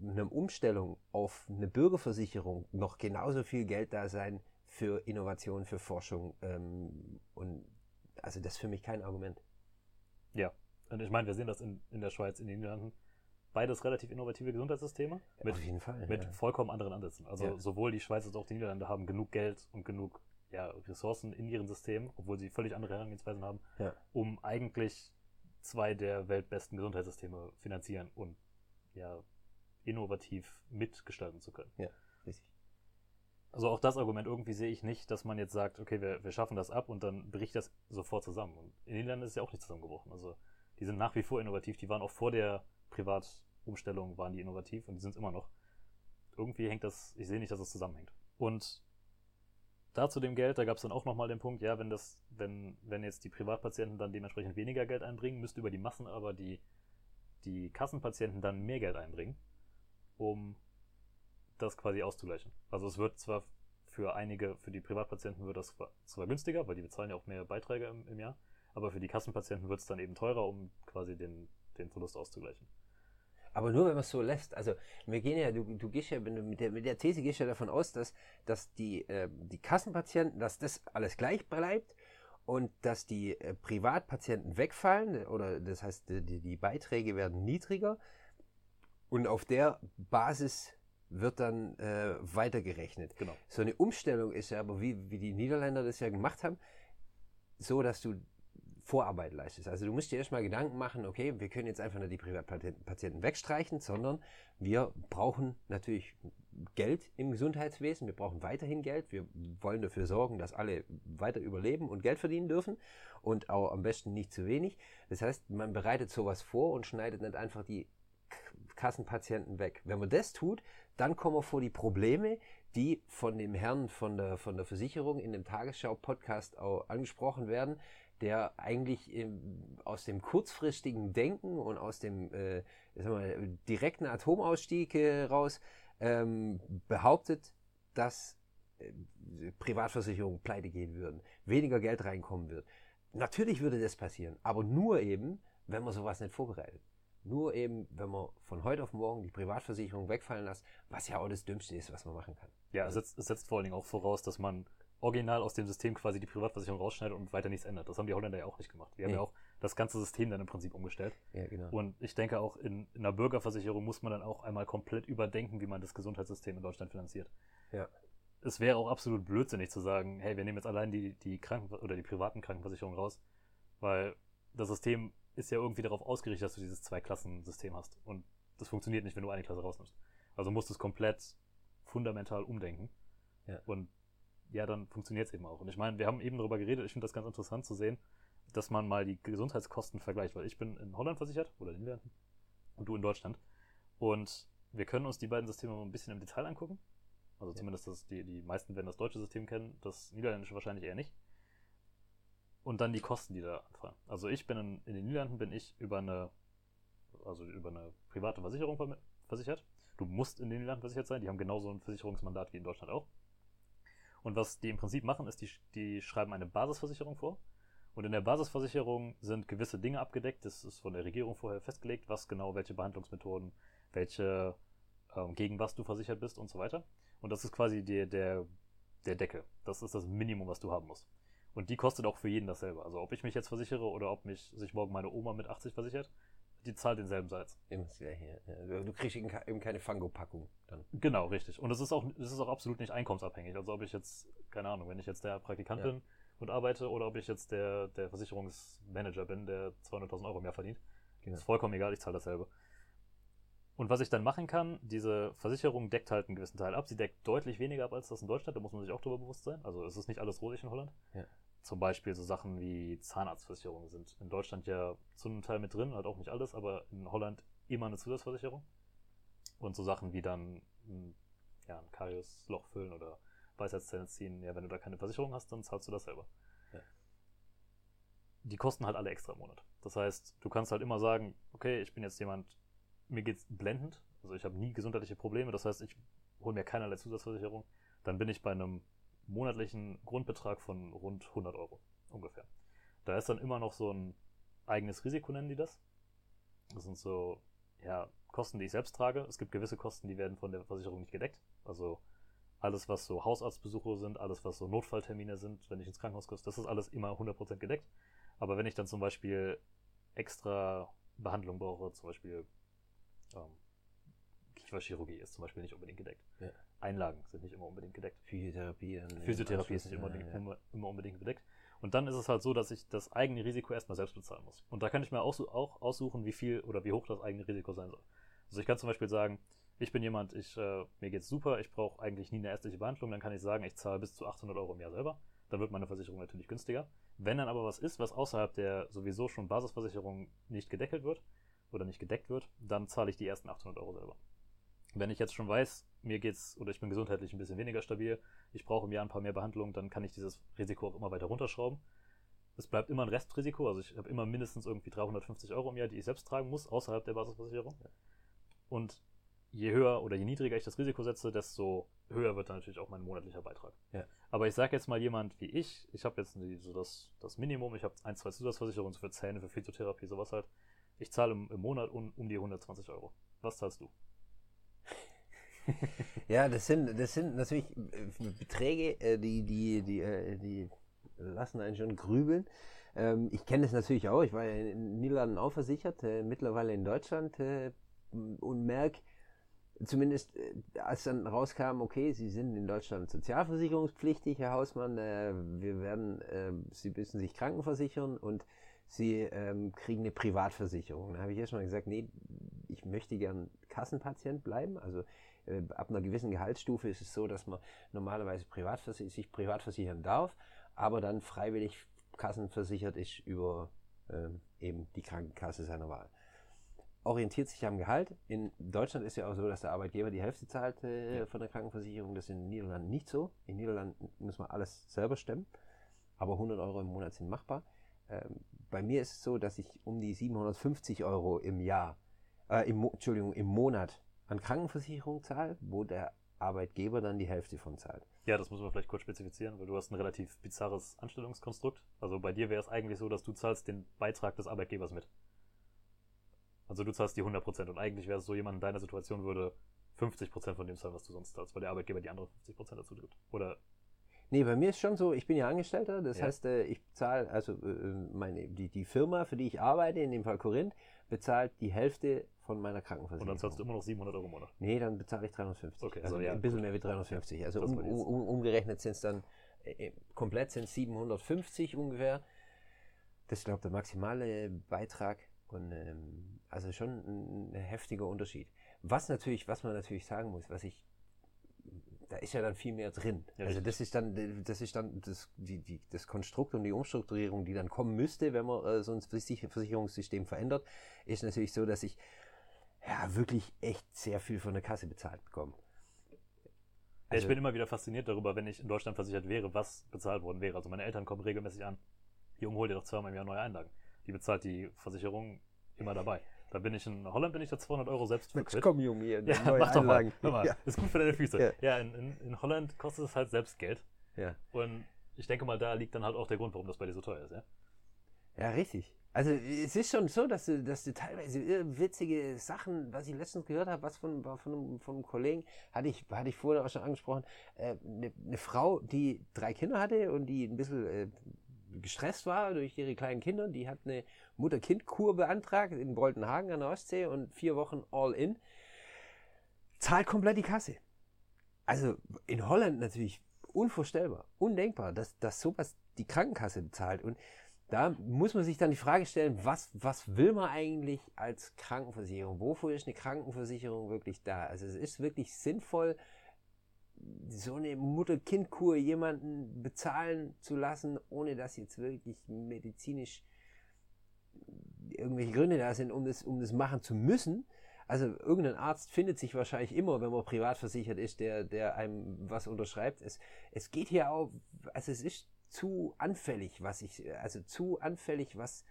einer Umstellung auf eine Bürgerversicherung noch genauso viel Geld da sein für Innovation, für Forschung. Ähm, und also das ist für mich kein Argument. Ja, und ich meine, wir sehen das in, in der Schweiz, in den Niederlanden beides relativ innovative Gesundheitssysteme. Mit, Auf jeden Fall. Mit ja. vollkommen anderen Ansätzen. Also Ja. sowohl die Schweiz als auch die Niederlande haben genug Geld und genug ja, Ressourcen in ihren Systemen, obwohl sie völlig andere Herangehensweisen haben, Ja. um eigentlich zwei der weltbesten Gesundheitssysteme finanzieren und ja, innovativ mitgestalten zu können. Richtig. Also auch das Argument irgendwie sehe ich nicht, dass man jetzt sagt, okay, wir, wir schaffen das ab und dann bricht das sofort zusammen. Und in den Ländern ist es ja auch nicht zusammengebrochen. Also die sind nach wie vor innovativ. Die waren auch vor der Privatumstellung waren die innovativ und die sind es immer noch. Irgendwie hängt das, ich sehe nicht, dass es zusammenhängt. Und da zu dem Geld, da gab es dann auch nochmal den Punkt, ja, wenn das, wenn, wenn jetzt die Privatpatienten dann dementsprechend weniger Geld einbringen, müsste über die Massen aber die, die Kassenpatienten dann mehr Geld einbringen, um das quasi auszugleichen. Also es wird zwar für einige, für die Privatpatienten wird das zwar- zwar günstiger, weil die bezahlen ja auch mehr Beiträge im, im Jahr, aber für die Kassenpatienten wird es dann eben teurer, um quasi den, den Verlust auszugleichen. Aber nur wenn man es so lässt. Also wir gehen ja, du, du gehst ja, wenn du mit der, mit der These gehst ja davon aus, dass, dass die, äh, die Kassenpatienten, dass das alles gleich bleibt und dass die äh, Privatpatienten wegfallen, oder das heißt, die, die- Beiträge werden niedriger und auf der Basis wird dann äh, weitergerechnet. Genau. So eine Umstellung ist ja aber, wie, wie die Niederländer das ja gemacht haben, so, dass du Vorarbeit leistest. Also du musst dir erstmal Gedanken machen, okay, wir können jetzt einfach nicht die Privatpatienten Patienten wegstreichen, sondern wir brauchen natürlich Geld im Gesundheitswesen, wir brauchen weiterhin Geld, wir wollen dafür sorgen, dass alle weiter überleben und Geld verdienen dürfen und auch am besten nicht zu wenig. Das heißt, man bereitet sowas vor und schneidet nicht einfach die Kassenpatienten weg. Wenn man das tut, dann kommen wir vor die Probleme, die von dem Herrn von der, von der Versicherung in dem Tagesschau-Podcast auch angesprochen werden, der eigentlich ähm, aus dem kurzfristigen Denken und aus dem äh, mal, direkten Atomausstieg äh, raus ähm, behauptet, dass äh, Privatversicherungen pleite gehen würden, weniger Geld reinkommen wird. Natürlich würde das passieren, aber nur eben, wenn man sowas nicht vorbereitet. Nur eben, wenn man von heute auf morgen die Privatversicherung wegfallen lässt, was ja auch das Dümmste ist, was man machen kann. Ja, es setzt, es setzt vor allen Dingen auch voraus, dass man original aus dem System quasi die Privatversicherung rausschneidet und weiter nichts ändert. Das haben die Holländer ja auch nicht gemacht. Die haben Nee. ja auch das ganze System dann im Prinzip umgestellt. Ja, genau. Und ich denke auch in, in einer Bürgerversicherung muss man dann auch einmal komplett überdenken, wie man das Gesundheitssystem in Deutschland finanziert. Ja. Es wäre auch absolut blödsinnig zu sagen, hey, wir nehmen jetzt allein die, die Kranken oder die privaten Krankenversicherungen raus, weil das System ist ja irgendwie darauf ausgerichtet, dass du dieses Zweiklassensystem hast. Und das funktioniert nicht, wenn du eine Klasse rausnimmst. Also musst du es komplett fundamental umdenken. Ja. Und ja, dann funktioniert es eben auch. Und ich meine, wir haben eben darüber geredet, ich finde das ganz interessant zu sehen, dass man mal die Gesundheitskosten vergleicht, weil ich bin in Holland versichert oder in den Niederlanden und du in Deutschland. Und wir können uns die beiden Systeme mal ein bisschen im Detail angucken. Also Ja. zumindest das, die, die meisten werden das deutsche System kennen, das niederländische wahrscheinlich eher nicht. Und dann die Kosten, die da anfallen. Also ich bin in, in den Niederlanden bin ich über eine, also über eine private Versicherung versichert. Du musst in den Niederlanden versichert sein, die haben genauso ein Versicherungsmandat wie in Deutschland auch. Und was die im Prinzip machen, ist, die, die schreiben eine Basisversicherung vor. Und in der Basisversicherung sind gewisse Dinge abgedeckt. Das ist von der Regierung vorher festgelegt, was genau, welche Behandlungsmethoden, welche, ähm, gegen was du versichert bist und so weiter. Und das ist quasi der, der, der Deckel. Das ist das Minimum, was du haben musst. Und die kostet auch für jeden dasselbe. Also ob ich mich jetzt versichere oder ob mich sich morgen meine Oma mit 80 versichert, die zahlt denselben Satz. Immer das Gleiche. Ja. Du kriegst eben keine Fango-Packung dann. Genau, richtig. Und es ist auch, es ist auch absolut nicht einkommensabhängig. Also ob ich jetzt, keine Ahnung, wenn ich jetzt der Praktikant ja. bin und arbeite oder ob ich jetzt der, der Versicherungsmanager bin, der 200.000 Euro mehr verdient, genau. ist vollkommen egal, ich zahle dasselbe. Und was ich dann machen kann, diese Versicherung deckt halt einen gewissen Teil ab. Sie deckt deutlich weniger ab als das in Deutschland, da muss man sich auch darüber bewusst sein. Also es ist nicht alles rosig in Holland. Ja. Zum Beispiel so Sachen wie Zahnarztversicherungen sind in Deutschland ja zu einem Teil mit drin, halt auch nicht alles, aber in Holland immer eine Zusatzversicherung. Und so Sachen wie dann ja, ein Kariusloch füllen oder Weisheitszähne ziehen, ja, wenn du da keine Versicherung hast, dann zahlst du das selber. Ja. Die kosten halt alle extra im Monat. Das heißt, du kannst halt immer sagen, okay, ich bin jetzt jemand, mir geht's blendend, also ich habe nie gesundheitliche Probleme, das heißt, ich hole mir keinerlei Zusatzversicherung, dann bin ich bei einem monatlichen Grundbetrag von rund 100 Euro ungefähr. Da ist dann immer noch so ein eigenes Risiko, nennen die das. Das sind so, ja, Kosten, die ich selbst trage. Es gibt gewisse Kosten, die werden von der Versicherung nicht gedeckt. Also alles, was so Hausarztbesuche sind, alles, was so Notfalltermine sind, wenn ich ins Krankenhaus komme, das ist alles immer 100% gedeckt. Aber wenn ich dann zum Beispiel extra Behandlung brauche, zum Beispiel ähm, Kieferchirurgie ist zum Beispiel nicht unbedingt gedeckt. Ja. Einlagen sind nicht immer unbedingt gedeckt. Physiotherapie. Physiotherapie ist nicht immer, ja, ja. immer, unbedingt gedeckt. Und dann ist es halt so, dass ich das eigene Risiko erstmal selbst bezahlen muss. Und da kann ich mir auch, auch aussuchen, wie viel oder wie hoch das eigene Risiko sein soll. Also ich kann zum Beispiel sagen, ich bin jemand, ich, äh, mir geht's super, ich brauche eigentlich nie eine ärztliche Behandlung, dann kann ich sagen, ich zahle bis zu 800 Euro im Jahr selber. Dann wird meine Versicherung natürlich günstiger. Wenn dann aber was ist, was außerhalb der sowieso schon Basisversicherung nicht gedeckelt wird oder nicht gedeckt wird, dann zahle ich die ersten 800 Euro selber. Wenn ich jetzt schon weiß, mir geht's oder ich bin gesundheitlich ein bisschen weniger stabil, ich brauche im Jahr ein paar mehr Behandlungen, dann kann ich dieses Risiko auch immer weiter runterschrauben. Es bleibt immer ein Restrisiko, also ich habe immer mindestens irgendwie 350 Euro im Jahr, die ich selbst tragen muss, außerhalb der Basisversicherung. Und je höher oder je niedriger ich das Risiko setze, desto höher wird dann natürlich auch mein monatlicher Beitrag. Ja. Aber ich sage jetzt mal jemand wie ich, ich habe jetzt so das, das Minimum, ich habe ein, zwei Zusatzversicherungen für Zähne, für Physiotherapie, sowas halt. Ich zahle im, im Monat um, um die 120 Euro. Was zahlst du? Ja, das sind, das sind natürlich äh, Beträge, äh, die, die, die, äh, die lassen einen schon grübeln. Ähm, ich kenne das natürlich auch. Ich war in den Niederlanden auch versichert, mittlerweile in Deutschland und merke, zumindest als dann rauskam, okay, Sie sind in Deutschland sozialversicherungspflichtig, Herr Hausmann, wir werden, Sie müssen sich krankenversichern und Sie ähm, kriegen eine Privatversicherung. Da habe ich erstmal gesagt, nee, ich möchte gern Kassenpatient bleiben. Also äh, ab einer gewissen Gehaltsstufe ist es so, dass man normalerweise privatvers sich privat versichern darf, aber dann freiwillig kassenversichert ist über äh, eben die Krankenkasse seiner Wahl. Orientiert sich am Gehalt. In Deutschland ist ja auch so, dass der Arbeitgeber die Hälfte zahlt äh, von der Krankenversicherung. Das ist in den Niederlanden nicht so. In den Niederlanden muss man alles selber stemmen, aber 100 Euro im Monat sind machbar. Ähm, bei mir ist es so, dass ich um die 750 Euro im Jahr, äh, im, Entschuldigung, im Monat an Krankenversicherung zahle, wo der Arbeitgeber dann die Hälfte von zahlt. Ja, das muss man vielleicht kurz spezifizieren, weil du hast ein relativ bizarres Anstellungskonstrukt. Also bei dir wäre es eigentlich so, dass du zahlst den Beitrag des Arbeitgebers mit. Also du zahlst die 100% und eigentlich wäre es so, jemand in deiner Situation würde 50% von dem zahlen, was du sonst zahlst, weil der Arbeitgeber die anderen 50% dazu gibt. Oder Nee, bei mir ist schon so, ich bin ja Angestellter, das ja. heißt, äh, ich zahle, also äh, meine, die, die Firma, für die ich arbeite, in dem Fall Korinth, bezahlt die Hälfte von meiner Krankenversicherung. Und dann zahlst du immer noch 700 Euro im Monat? Nee, dann bezahle ich 350. Okay, also, also ja, ein bisschen mehr wie 350. Also um, um, umgerechnet sind es dann, äh, komplett sind es 750 ungefähr. Das ist, glaube ich, der maximale Beitrag. Und ähm, also schon ein, ein heftiger Unterschied. Was natürlich, was man natürlich sagen muss, was ich da ist ja dann viel mehr drin. Ja, also das ist dann, das ist dann das, die, die, das Konstrukt und die Umstrukturierung, die dann kommen müsste, wenn man äh, so ein Versicherungssystem verändert, ist natürlich so, dass ich ja wirklich echt sehr viel von der Kasse bezahlt bekomme. Also, ich bin immer wieder fasziniert darüber, wenn ich in Deutschland versichert wäre, was bezahlt worden wäre. Also meine Eltern kommen regelmäßig an, Junge, hol dir doch zweimal im Jahr neue Einlagen. Die bezahlt die Versicherung immer dabei. Da bin ich in Holland bin ich da 200 Euro selbst für Mensch, komm Junge, hier, ja, mach doch mal. mal. Ja. Ist gut für deine Füße. Ja, ja in, in, in, Holland kostet es halt selbst Geld. Ja. Und ich denke mal, da liegt dann halt auch der Grund, warum das bei dir so teuer ist, ja? Ja, richtig. Also es ist schon so, dass du, dass du teilweise witzige Sachen, was ich letztens gehört habe, was von, von, einem, von einem Kollegen, hatte ich, hatte ich vorher auch schon angesprochen, äh, eine, eine Frau, die drei Kinder hatte und die ein bisschen äh, gestresst war durch ihre kleinen Kinder. Die hat eine Mutter-Kind-Kur beantragt in Boltenhagen an der Ostsee und vier Wochen all in. Zahlt komplett die Kasse. Also in Holland natürlich unvorstellbar, undenkbar, dass, dass sowas die Krankenkasse bezahlt. Und da muss man sich dann die Frage stellen, was, was will man eigentlich als Krankenversicherung? Wofür ist eine Krankenversicherung wirklich da? Also es ist wirklich sinnvoll, so eine Mutter-Kind-Kur jemanden bezahlen zu lassen, ohne dass jetzt wirklich medizinisch irgendwelche Gründe da sind, um das, um das machen zu müssen. Also irgendein Arzt findet sich wahrscheinlich immer, wenn man privat versichert ist, der, der einem was unterschreibt. Es, es geht hier auch, also es ist zu anfällig, was ich, also zu anfällig, was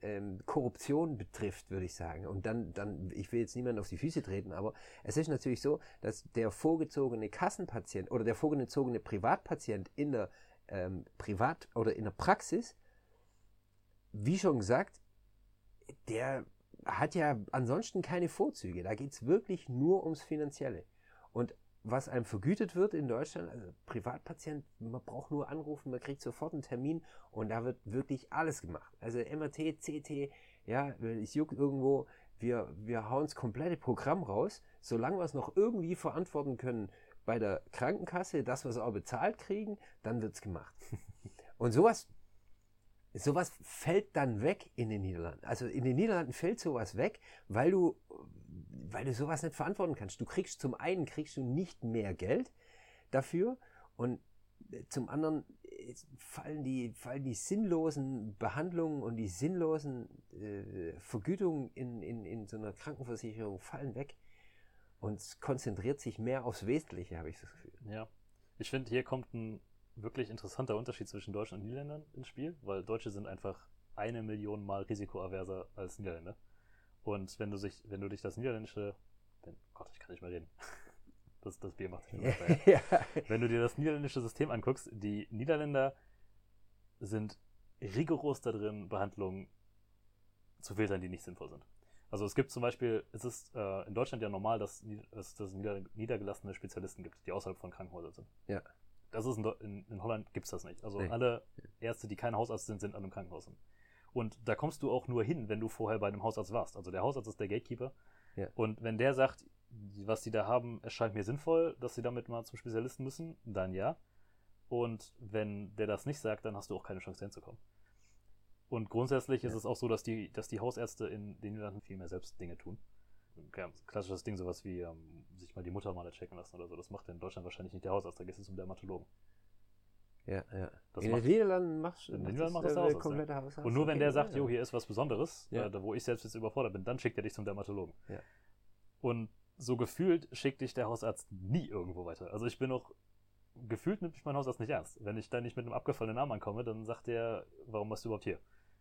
ähm, Korruption betrifft, würde ich sagen. Und dann, dann, ich will jetzt niemanden auf die Füße treten, aber es ist natürlich so, dass der vorgezogene Kassenpatient oder der vorgezogene Privatpatient in der ähm, Privat- oder in der Praxis, wie schon gesagt, der hat ja ansonsten keine Vorzüge. Da geht es wirklich nur ums Finanzielle. Und was einem vergütet wird in Deutschland, also Privatpatient, man braucht nur anrufen, man kriegt sofort einen Termin und da wird wirklich alles gemacht. Also MRT, CT, ja, es juckt irgendwo, wir, wir hauen das komplette Programm raus, solange wir es noch irgendwie verantworten können bei der Krankenkasse, dass wir es auch bezahlt kriegen, dann wird es gemacht. Und sowas, sowas fällt dann weg in den Niederlanden. Also in den Niederlanden fällt sowas weg, weil du weil du sowas nicht verantworten kannst. Du kriegst zum einen kriegst du nicht mehr Geld dafür und äh, zum anderen äh, fallen die, fallen die sinnlosen Behandlungen und die sinnlosen äh, Vergütungen in, in, in so einer Krankenversicherung fallen weg und es konzentriert sich mehr aufs Wesentliche, habe ich das Gefühl. Ja, ich finde, hier kommt ein wirklich interessanter Unterschied zwischen Deutschen und Niederländern ins Spiel, weil Deutsche sind einfach eine Million Mal risikoaverser als Niederländer. Und wenn du sich, wenn du dich das niederländische, wenn, Gott, ich kann nicht mehr reden. Das, das Bier macht sich ja. Wenn du dir das niederländische System anguckst, die Niederländer sind rigoros da drin, Behandlungen zu filtern, die nicht sinnvoll sind. Also es gibt zum Beispiel, es ist äh, in Deutschland ja normal, dass es dass nieder, niedergelassene Spezialisten gibt, die außerhalb von Krankenhäusern sind. Ja. Das ist in, in, in Holland gibt es das nicht. Also nee. alle Ärzte, die kein Hausarzt sind, sind an einem Krankenhaus. Und da kommst du auch nur hin, wenn du vorher bei einem Hausarzt warst. Also der Hausarzt ist der Gatekeeper. Ja. Und wenn der sagt, was die da haben, erscheint mir sinnvoll, dass sie damit mal zum Spezialisten müssen, dann ja. Und wenn der das nicht sagt, dann hast du auch keine Chance hinzukommen. Und grundsätzlich ja. ist es auch so, dass die, dass die Hausärzte in den Niederlanden viel mehr selbst Dinge tun. Ja, klassisches Ding, sowas wie ähm, sich mal die Mutter mal checken lassen oder so. Das macht in Deutschland wahrscheinlich nicht der Hausarzt, da gehst du zum Dermatologen. Ja, ja. Das in den Niederlanden machst du das, macht das, das der komplette ja. Hausarzt. Und nur wenn der sagt, jo, hier ist was Besonderes, ja. äh, wo ich selbst jetzt überfordert bin, dann schickt er dich zum Dermatologen. Ja. Und so gefühlt schickt dich der Hausarzt nie irgendwo weiter. Also ich bin auch, gefühlt nimmt mich mein Hausarzt nicht ernst. Wenn ich da nicht mit einem abgefallenen Namen ankomme, dann sagt er, warum bist du überhaupt hier?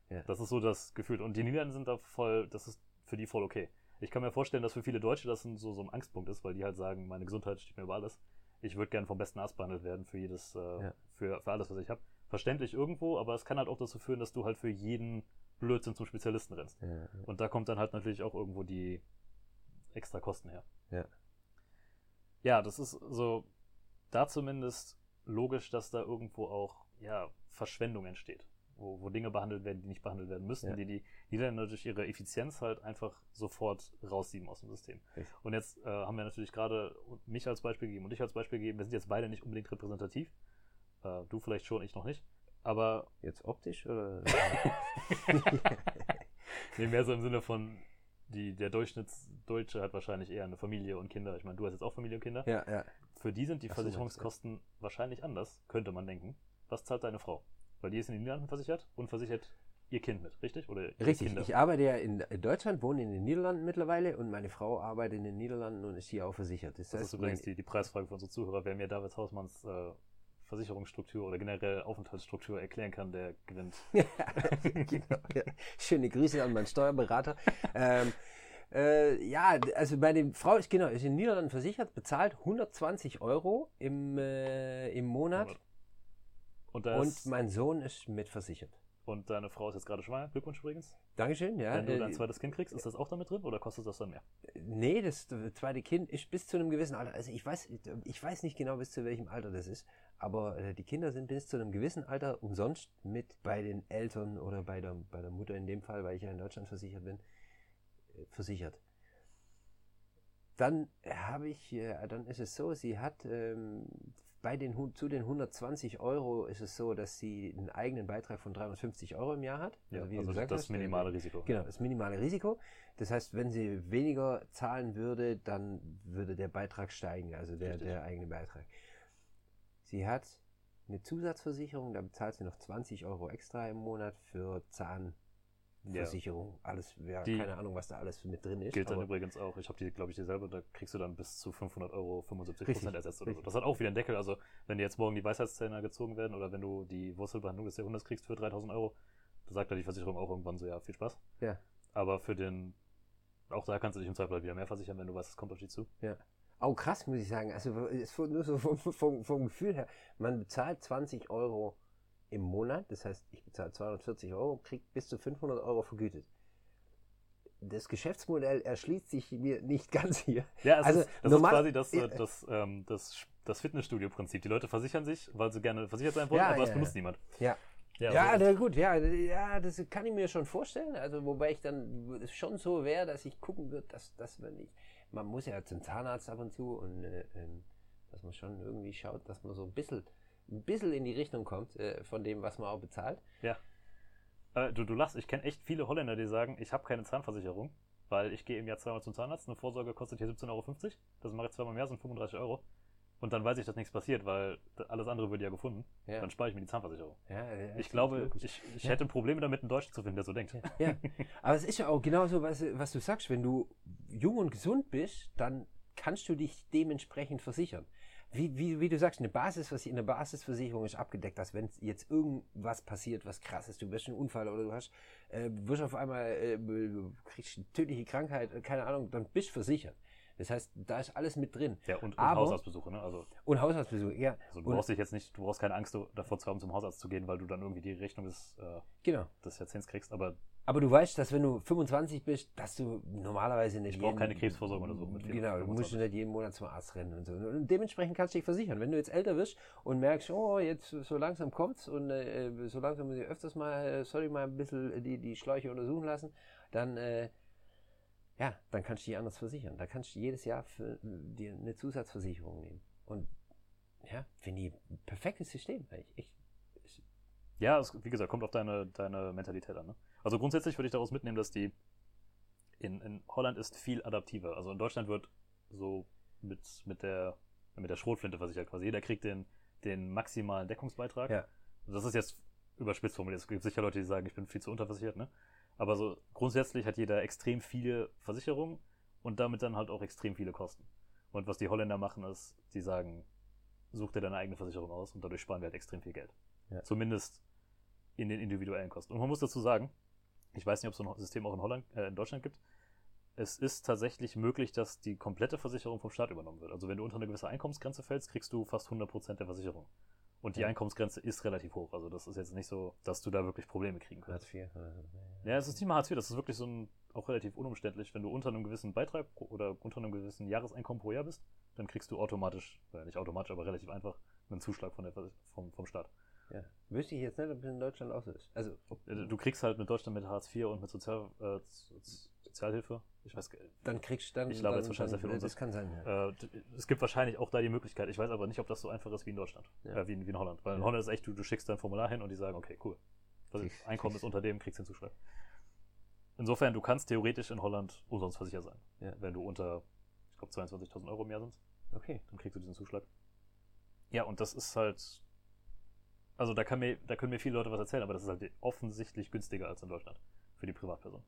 Ja. Das ist so das Gefühl. Und die Niederlande sind da voll, das ist für die voll okay. Ich kann mir vorstellen, dass für viele Deutsche das so, so ein Angstpunkt ist, weil die halt sagen, meine Gesundheit steht mir über alles ich würde gerne vom besten Arzt behandelt werden für jedes, äh, ja. für, für alles, was ich habe. Verständlich irgendwo, aber es kann halt auch dazu führen, dass du halt für jeden Blödsinn zum Spezialisten rennst. Ja, ja. Und da kommt dann halt natürlich auch irgendwo die extra Kosten her. Ja. Ja, das ist so, da zumindest logisch, dass da irgendwo auch, ja, Verschwendung entsteht wo, wo Dinge behandelt werden, die nicht behandelt werden müssen, ja. die die Niederländer durch ihre Effizienz halt einfach sofort raussieben aus dem System. Richtig. Und jetzt äh, haben wir natürlich gerade mich als Beispiel gegeben und dich als Beispiel gegeben. Wir sind jetzt beide nicht unbedingt repräsentativ. Äh, du vielleicht schon, ich noch nicht. Aber. Jetzt optisch oder? nee, mehr so im Sinne von, die, der Durchschnittsdeutsche hat wahrscheinlich eher eine Familie und Kinder. Ich meine, du hast jetzt auch Familie und Kinder. Ja, ja. Für die sind die Ach Versicherungskosten so, wahrscheinlich anders, könnte man denken. Was zahlt deine Frau? Weil die ist in den Niederlanden versichert und versichert ihr Kind mit, richtig? Oder richtig, Kinder? ich arbeite ja in Deutschland, wohne in den Niederlanden mittlerweile und meine Frau arbeitet in den Niederlanden und ist hier auch versichert. Das, das heißt, ist übrigens die, die Preisfrage für unsere Zuhörer. Wer mir David Hausmanns äh, Versicherungsstruktur oder generell Aufenthaltsstruktur erklären kann, der gewinnt. genau, ja. Schöne Grüße an meinen Steuerberater. ähm, äh, ja, also meine Frau ist genau ist in den Niederlanden versichert, bezahlt 120 Euro im, äh, im Monat. Und, und mein Sohn ist mitversichert. Und deine Frau ist jetzt gerade schwanger. Glückwunsch übrigens. Dankeschön, ja. Wenn du dein äh, zweites Kind kriegst, ist das auch damit drin oder kostet das dann mehr? Nee, das zweite Kind ist bis zu einem gewissen Alter. Also ich weiß, ich weiß nicht genau bis zu welchem Alter das ist, aber äh, die Kinder sind bis zu einem gewissen Alter umsonst mit bei den Eltern oder bei der, bei der Mutter in dem Fall, weil ich ja in Deutschland versichert bin, äh, versichert. Dann habe ich, dann ist es so, sie hat ähm, bei den, zu den 120 Euro ist es so, dass sie einen eigenen Beitrag von 350 Euro im Jahr hat. Ja, wie du also gesagt das hast, äh, minimale Risiko. Genau, das minimale Risiko. Das heißt, wenn sie weniger zahlen würde, dann würde der Beitrag steigen, also der, Richtig. der eigene Beitrag. Sie hat eine Zusatzversicherung, da bezahlt sie noch 20 Euro extra im Monat für Zahnversicherung. Alles, ja, Die- keine Ahnung, was da alles mit drin ist. Gilt dann übrigens auch, ich habe die, glaube ich, dieselbe, da kriegst du dann bis zu 500 Euro 75 Richtig, Prozent ersetzt oder so. richtig. Das hat auch wieder einen Deckel. Also, wenn dir jetzt morgen die Weisheitszähne gezogen werden oder wenn du die Wurzelbehandlung des Jahrhunderts kriegst für 3000 Euro, da sagt ja die Versicherung auch irgendwann so, ja, viel Spaß. Ja. Aber für den, auch da kannst du dich im Zweifel halt wieder mehr versichern, wenn du weißt, es kommt auf dich zu. Auch krass, muss ich sagen. Also es nur so vom, vom, vom Gefühl her. Man bezahlt 20 Euro im Monat, das heißt, ich bezahle 240 Euro, kriege bis zu 500 Euro vergütet. Das Geschäftsmodell erschließt sich mir nicht ganz hier. Ja, Also, ist, das normal- ist quasi das, äh, das, ähm, das, das Fitnessstudio-Prinzip. Die Leute versichern sich, weil sie gerne versichert sein wollen, Ja, aber ja, es benutzt ja. niemand. Ja. Ja, Ja, also, na gut, ja, ja, das kann ich mir schon vorstellen. Also, wobei ich dann schon so wäre, dass ich gucken würde, dass, dass man nicht. Man muss ja zum Zahnarzt ab und zu und äh, ähm, dass man schon irgendwie schaut, dass man so ein bisschen, ein bisschen in die Richtung kommt äh, von dem, was man auch bezahlt. äh, du, du lachst, ich kenne echt viele Holländer, die sagen, ich habe keine Zahnversicherung, weil ich gehe im Jahr zweimal zum Zahnarzt, eine Vorsorge kostet hier 17,50 Euro, das mache ich zweimal mehr, sind 35 Euro. Und dann weiß ich, dass nichts passiert, weil alles andere wird ja gefunden. Ja. Dann spare ich mir die Zahnversicherung. Ja, ja, Ich glaube, ich, ich Ja. hätte Probleme damit, einen Deutschen zu finden, der so denkt. Ja, aber es ist ja auch genauso, was, was du sagst. Wenn du jung und gesund bist, dann kannst du dich dementsprechend versichern. Wie, wie, wie du sagst, eine, Basisversi eine Basisversicherung ist abgedeckt, dass wenn jetzt irgendwas passiert, was krass ist, du wirst einen Unfall oder du hast, äh, wirst auf einmal, äh, kriegst eine tödliche Krankheit, äh, keine Ahnung, dann bist du versichert. Das heißt, da ist alles mit drin. Ja, und, und Aber- Hausarztbesuche, ne? Also, Und Haushaltsbesuch, ja. also du Und- brauchst dich jetzt nicht, du brauchst keine Angst davor zu haben, zum Hausarzt zu gehen, weil du dann irgendwie die Rechnung des, äh, Genau. des Jahrzehnts kriegst. Aber Aber du weißt, dass wenn du 25 bist, dass du normalerweise nicht. Ich brauch jeden- keine Krebsvorsorge oder so mit Genau, du musst 25. nicht jeden Monat zum Arzt rennen und so. Und dementsprechend kannst du dich versichern. Wenn du jetzt älter wirst und merkst, oh, jetzt so langsam kommt's und äh, so langsam muss ich öfters mal, äh, ich mal ein bisschen die, die Schläuche untersuchen lassen, dann, äh, ja, dann kannst du dich anders versichern. Da kannst du jedes Jahr für, dir eine Zusatzversicherung nehmen. Und ja, finde ich ein perfektes System. eigentlich. Ich, ich, Ja, es, wie gesagt, kommt auf deine, deine Mentalität an. Ne? Also grundsätzlich würde ich daraus mitnehmen, dass die in, in Holland ist viel adaptiver. Also in Deutschland wird so mit, mit, der, mit der Schrotflinte versichert quasi. Jeder kriegt den, den maximalen Deckungsbeitrag. Ja. Das ist jetzt überspitzt formuliert. Es gibt sicher Leute, die sagen, ich bin viel zu unterversichert. Ne? Aber so grundsätzlich hat jeder extrem viele Versicherungen und damit dann halt auch extrem viele Kosten. Und was die Holländer machen, ist, die sagen, such dir deine eigene Versicherung aus und dadurch sparen wir halt extrem viel Geld. Ja. Zumindest in den individuellen Kosten. Und man muss dazu sagen, ich weiß nicht, ob es so ein System auch in Holland, äh, in Deutschland gibt. Es ist tatsächlich möglich, dass die komplette Versicherung vom Staat übernommen wird. Also wenn du unter eine gewisse Einkommensgrenze fällst, kriegst du fast 100% der Versicherung. Und die Ja. Einkommensgrenze ist relativ hoch. Also das ist jetzt nicht so, dass du da wirklich Probleme kriegen könntest. Hartz IV. Ja, es ist nicht mal Hartz IV, das ist wirklich so ein, auch relativ unumständlich. Wenn du unter einem gewissen Beitrag oder unter einem gewissen Jahreseinkommen pro Jahr bist, dann kriegst du automatisch, äh, nicht automatisch, aber relativ einfach, einen Zuschlag von der, vom, vom Staat. Ja. Wüsste ich jetzt nicht, ob es in Deutschland auch so ist. Also, Äh, Du kriegst halt mit Deutschland mit Hartz IV und mit Sozial, äh, Sozialhilfe, ich weiß, dann kriegst du dann. Ich glaube, dann, jetzt wahrscheinlich sehr viel dann. Das kann sein, ja. äh, es gibt wahrscheinlich auch da die Möglichkeit, ich weiß aber nicht, ob das so einfach ist wie in Deutschland, Ja. äh, wie, in, wie in Holland. Weil in Ja. Holland ist echt, du, du schickst dein Formular hin und die sagen, okay, cool. Das Kriegst- Einkommen kriegst- ist unter dem, kriegst den Zuschlag. Insofern, du kannst theoretisch in Holland umsonst versichert sein. Wenn du unter, ich glaube, 22.000 Euro im Jahr sind, Okay. dann kriegst du diesen Zuschlag. Ja, und das ist halt, also da, kann mir, da können mir viele Leute was erzählen, aber das ist halt offensichtlich günstiger als in Deutschland für die Privatperson.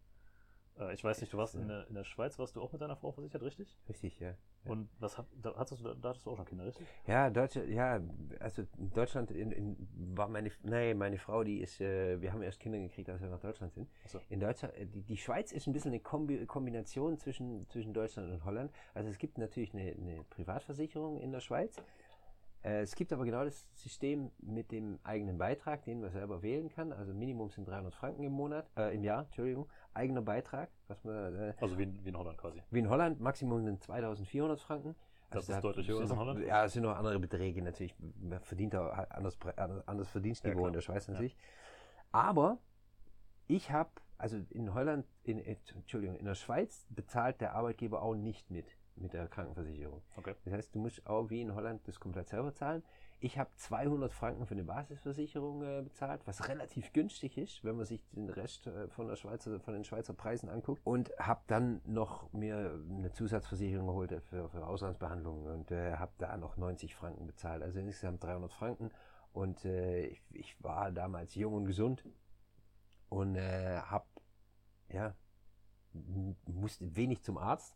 Äh, ich weiß nicht, du warst in der, in der Schweiz, warst du auch mit deiner Frau versichert, richtig? Richtig, ja. Ja. Und was hat, da, hattest du, da hattest du auch schon Kinder, richtig? Ja, Deutsche, ja, also in Deutschland in, in, war meine, nee, meine Frau, die ist, äh, wir haben erst Kinder gekriegt, als wir nach Deutschland sind. Ach so. In Deutschland, äh, die, die Schweiz ist ein bisschen eine Kombi Kombination zwischen, zwischen Deutschland und Holland. Also es gibt natürlich eine, eine Privatversicherung in der Schweiz. Äh, es gibt aber genau das System mit dem eigenen Beitrag, den man selber wählen kann. Also Minimum sind 300 Franken im Monat, äh, im Jahr, Entschuldigung, eigener Beitrag, was man, äh, Also wie in, wie in Holland quasi. wie in Holland, Maximum sind 2400 Franken. Das Also ist deutlich höher als in Holland. Ja, es sind noch andere Beträge natürlich. Man verdient auch anders, anders anderes Verdienstniveau klar. in der Schweiz Ja. natürlich. Aber ich habe, also in Holland, in, Entschuldigung, in der Schweiz bezahlt der Arbeitgeber auch nicht mit, mit der Krankenversicherung. Okay. Das heißt, du musst auch wie in Holland das komplett selber zahlen. Ich habe 200 Franken für eine Basisversicherung äh, bezahlt, was relativ günstig ist, wenn man sich den Rest äh, von, der Schweizer, von den Schweizer Preisen anguckt. Und habe dann noch mir eine Zusatzversicherung geholt äh, für, für Auslandsbehandlungen und äh, habe da noch 90 Franken bezahlt. Also insgesamt 300 Franken. Und äh, ich, ich war damals jung und gesund und äh, habe ja, musste wenig zum Arzt.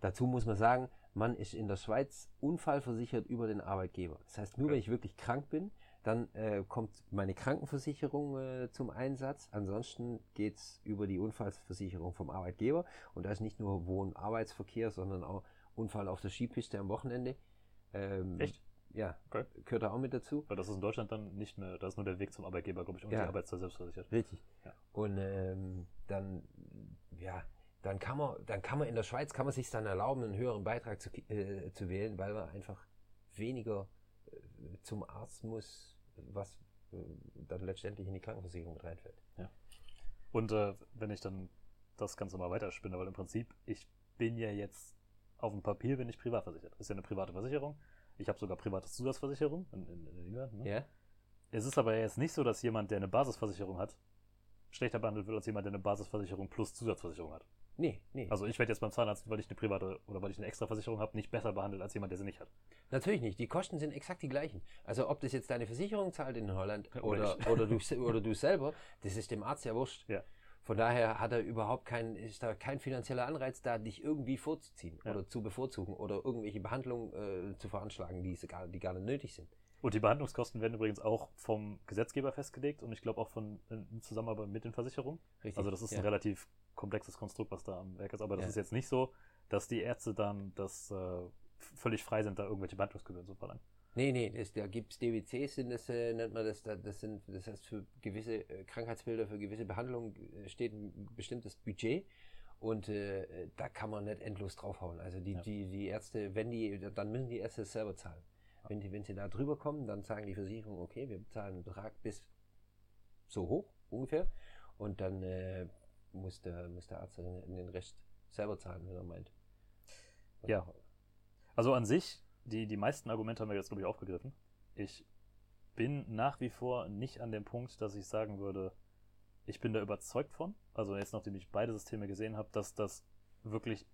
Dazu muss man sagen, man ist in der Schweiz unfallversichert über den Arbeitgeber. Das heißt, nur Okay. wenn ich wirklich krank bin, dann äh, kommt meine Krankenversicherung äh, zum Einsatz. Ansonsten geht es über die Unfallversicherung vom Arbeitgeber. Und da ist nicht nur Wohn-Arbeitsverkehr, sondern auch Unfall auf der Skipiste am Wochenende. Ähm, Echt? Ja, Okay. gehört da auch mit dazu. Weil das ist in Deutschland dann nicht mehr, da ist nur der Weg zum Arbeitgeber, glaube ich, und Ja. die Arbeitszeit selbst versichert. Richtig. Ja. Und ähm, dann, ja, dann kann man, dann kann man in der Schweiz kann man sich dann erlauben, einen höheren Beitrag zu, äh, zu wählen, weil man einfach weniger äh, zum Arzt muss, was äh, dann letztendlich in die Krankenversicherung mit reinfällt. Und äh, wenn ich dann das Ganze mal weiterspinne, weil im Prinzip, ich bin ja jetzt auf dem Papier bin ich privat versichert. Ist ja eine private Versicherung. Ich habe sogar private Zusatzversicherung in, in, in England. Ne? Ja? Es ist aber jetzt nicht so, dass jemand, der eine Basisversicherung hat, schlechter behandelt wird als jemand, der eine Basisversicherung plus Zusatzversicherung hat. Nee, nee. Also ich werde jetzt beim Zahnarzt, weil ich eine private oder weil ich eine Extraversicherung habe, nicht besser behandelt als jemand, der sie nicht hat. Natürlich nicht. Die Kosten sind exakt die gleichen. Also ob das jetzt deine Versicherung zahlt in Holland Oder oder, du, oder du selber, das ist dem Arzt ja wurscht. Ja. Von daher hat er überhaupt kein, ist da kein finanzieller Anreiz da, dich irgendwie vorzuziehen Ja. oder zu bevorzugen oder irgendwelche Behandlungen äh, zu veranschlagen, die, sie gar, die gar nicht nötig sind. Und die Behandlungskosten werden übrigens auch vom Gesetzgeber festgelegt und ich glaube auch von in Zusammenarbeit mit den Versicherungen. Richtig. Also das ist ja. ein relativ komplexes Konstrukt, was da am Werk ist. Aber das Ja. ist jetzt nicht so, dass die Ärzte dann das äh, völlig frei sind, da irgendwelche Behandlungsgebühren zu verlangen. Nee, nee, das, da gibt es DWCs, sind das, äh, nennt man das, da- das sind, das heißt für gewisse äh, Krankheitsbilder, für gewisse Behandlungen äh, steht ein bestimmtes Budget und äh, da kann man nicht endlos draufhauen. Also die, Ja. die, die Ärzte, wenn die, dann müssen die Ärzte es selber zahlen. Wenn, wenn sie da drüber kommen, dann sagen die Versicherungen, okay, wir bezahlen einen Betrag bis so hoch ungefähr und dann äh, muss, der, muss der Arzt den, Rest selber zahlen, wenn er meint. Ja. Also an sich, die, die meisten Argumente haben wir jetzt, glaube ich, aufgegriffen. Ich bin nach wie vor nicht an dem Punkt, dass ich sagen würde, ich bin da überzeugt von, also jetzt nachdem ich beide Systeme gesehen habe, dass das wirklich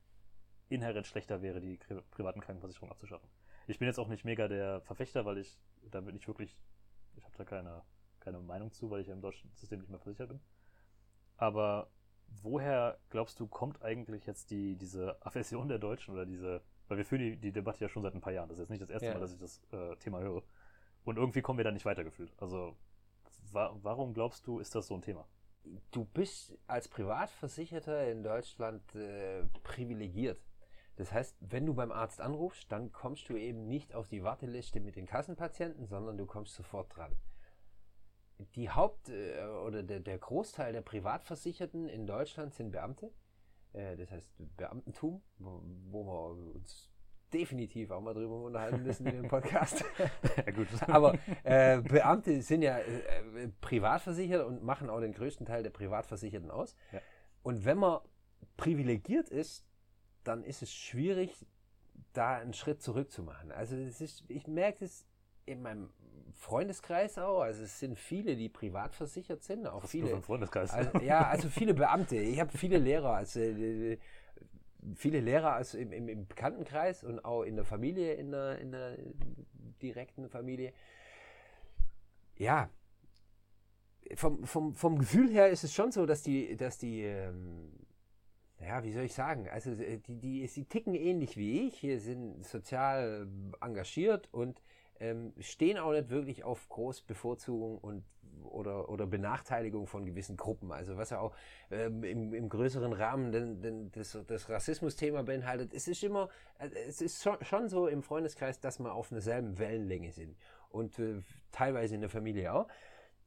inhärent schlechter wäre, die pri- privaten Krankenversicherungen abzuschaffen. Ich bin jetzt auch nicht mega der Verfechter, weil ich damit nicht wirklich, ich habe da keine, keine Meinung zu, weil ich ja im deutschen System nicht mehr versichert bin. Aber woher glaubst du, kommt eigentlich jetzt die, diese Aversion der Deutschen oder diese, weil wir führen die, die Debatte ja schon seit ein paar Jahren, das ist jetzt nicht das erste Ja. Mal, dass ich das äh, Thema höre. Und irgendwie kommen wir da nicht weitergefühlt. Also wa warum glaubst du, ist das so ein Thema? du bist als Privatversicherter in Deutschland äh, privilegiert. Das heißt, wenn du beim Arzt anrufst, dann kommst du eben nicht auf die Warteliste mit den Kassenpatienten, sondern du kommst sofort dran. Die Haupt- äh, oder der, der Großteil der Privatversicherten in Deutschland sind Beamte. Äh, das heißt Beamtentum, wo, wo wir uns definitiv auch mal drüber unterhalten müssen in dem Podcast. ja gut. Aber äh, Beamte sind ja äh, privat versichert und machen auch den größten Teil der Privatversicherten aus. Ja. Und wenn man privilegiert ist, dann ist es schwierig, da einen Schritt zurück zu machen. Also es ist, ich merke es in meinem Freundeskreis auch. Also es sind viele, die privat versichert sind, auch viele. ein Freundeskreis. Also, ja, also viele Beamte. Ich habe viele Lehrer, also äh, viele Lehrer also im, im, im Bekanntenkreis und auch in der Familie, in der, in der direkten Familie. Ja, vom, vom, vom Gefühl her ist es schon so, dass die, dass die, ähm, ja, wie soll ich sagen, also äh, die, die, sie ticken ähnlich wie ich, hier sind sozial engagiert und ähm, stehen auch nicht wirklich auf Großbevorzugung und oder, oder Benachteiligung von gewissen Gruppen. Also was ja auch ähm, im, im größeren Rahmen den, den, das, das Rassismus-Thema beinhaltet. Es ist immer, äh, es ist schon, schon so im Freundeskreis, dass wir auf derselben Wellenlänge sind. Und äh, teilweise in der Familie auch.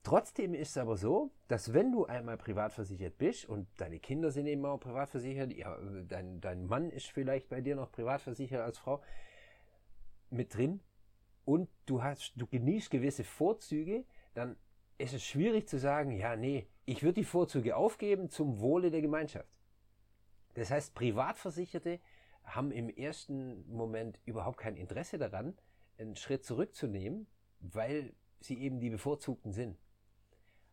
Trotzdem ist es aber so, dass wenn du einmal privat versichert bist und deine Kinder sind eben auch privat versichert, ja, dein, dein Mann ist vielleicht bei dir noch privat versichert als Frau, mit drin und du hast, du genießt gewisse Vorzüge, dann ist es schwierig zu sagen, ja, nee, ich würde die Vorzüge aufgeben zum Wohle der Gemeinschaft. Das heißt, Privatversicherte haben im ersten Moment überhaupt kein Interesse daran, einen Schritt zurückzunehmen, weil sie eben die Bevorzugten sind.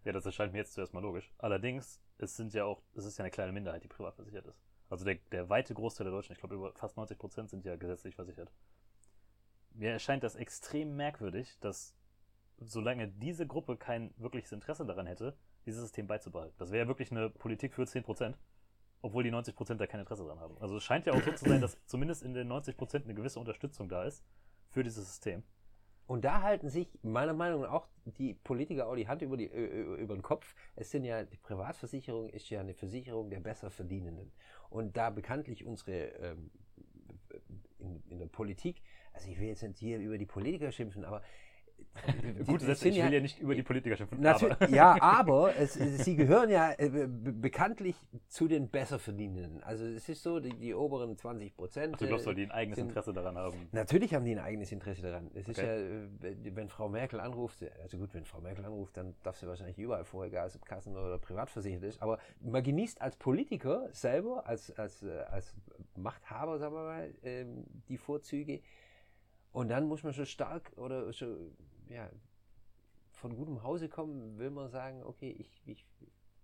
Ja, das erscheint mir jetzt zuerst mal logisch. Allerdings, es sind ja auch, es ist ja eine kleine Minderheit, die privat versichert ist. Also der, der weite Großteil der Deutschen, ich glaube über fast 90 Prozent sind ja gesetzlich versichert. Mir erscheint das extrem merkwürdig, dass solange diese Gruppe kein wirkliches Interesse daran hätte, dieses System beizubehalten. Das wäre ja wirklich eine Politik für 10 Prozent, obwohl die 90 Prozent da kein Interesse daran haben. Also es scheint ja auch so zu sein, dass zumindest in den 90 Prozent eine gewisse Unterstützung da ist für dieses System. Und da halten sich meiner Meinung nach auch die Politiker auch die Hand über, die, über den Kopf. Es sind ja, die Privatversicherung ist ja eine Versicherung der Besserverdienenden. Und da bekanntlich unsere ähm, in, in der Politik, also ich will jetzt nicht hier über die Politiker schimpfen, aber Gut, das ich will ja, nicht über die Politiker schimpfen. Aber. Ja, aber es, sie gehören ja äh, bekanntlich zu den Besserverdienenden. Also es ist so, die, die oberen 20 Prozent. Also du glaubst, weil die ein eigenes sind, Interesse daran haben? Natürlich haben die ein eigenes Interesse daran. Es okay. ist ja, äh, wenn Frau Merkel anruft, also gut, wenn Frau Merkel anruft, dann darf sie wahrscheinlich überall vorher, egal ob Kassen oder privat versichert ist. Aber man genießt als Politiker selber, als, als, äh, als Machthaber, sagen wir mal, ähm, die Vorzüge. Und dann muss man schon stark oder schon ja, von gutem Hause kommen, will man sagen, okay, ich, ich,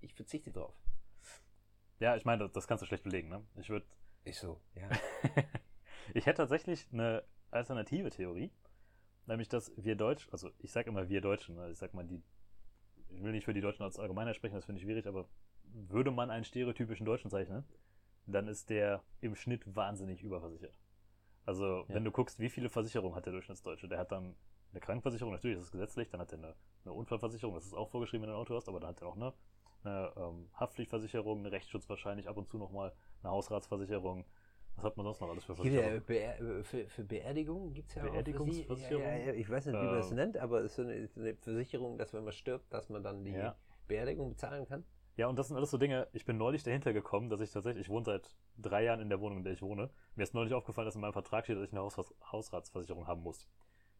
ich verzichte drauf. Ja, ich meine, das kannst du schlecht belegen, ne? Ich würde. Ist so, ja. ich hätte tatsächlich eine alternative Theorie, nämlich, dass wir Deutsch, also ich sage immer wir Deutschen, ich sag mal, die, ich will nicht für die Deutschen als Allgemeiner sprechen, das finde ich schwierig, aber würde man einen stereotypischen Deutschen zeichnen, dann ist der im Schnitt wahnsinnig überversichert. Also, ja. wenn du guckst, wie viele Versicherungen hat der Durchschnittsdeutsche, der hat dann eine Krankenversicherung, natürlich ist es gesetzlich, dann hat er eine, eine, Unfallversicherung, das ist auch vorgeschrieben, wenn du ein Auto hast, aber dann hat er auch eine, eine ähm, Haftpflichtversicherung, eine Rechtsschutz wahrscheinlich, ab und zu nochmal eine Hausratsversicherung. Was hat man sonst noch alles für Versicherungen? Be für, für Beerdigungen gibt es ja Beerdigungsversicherung? Ja, ja, ich weiß nicht, wie man das ähm, nennt, aber es ist eine, eine, Versicherung, dass wenn man stirbt, dass man dann die. Beerdigung bezahlen kann. Ja, und das sind alles so Dinge, ich bin neulich dahinter gekommen, dass ich tatsächlich, ich wohne seit drei Jahren in der Wohnung, in der ich wohne. Mir ist neulich aufgefallen, dass in meinem Vertrag steht, dass ich eine Haus Hausratsversicherung haben muss.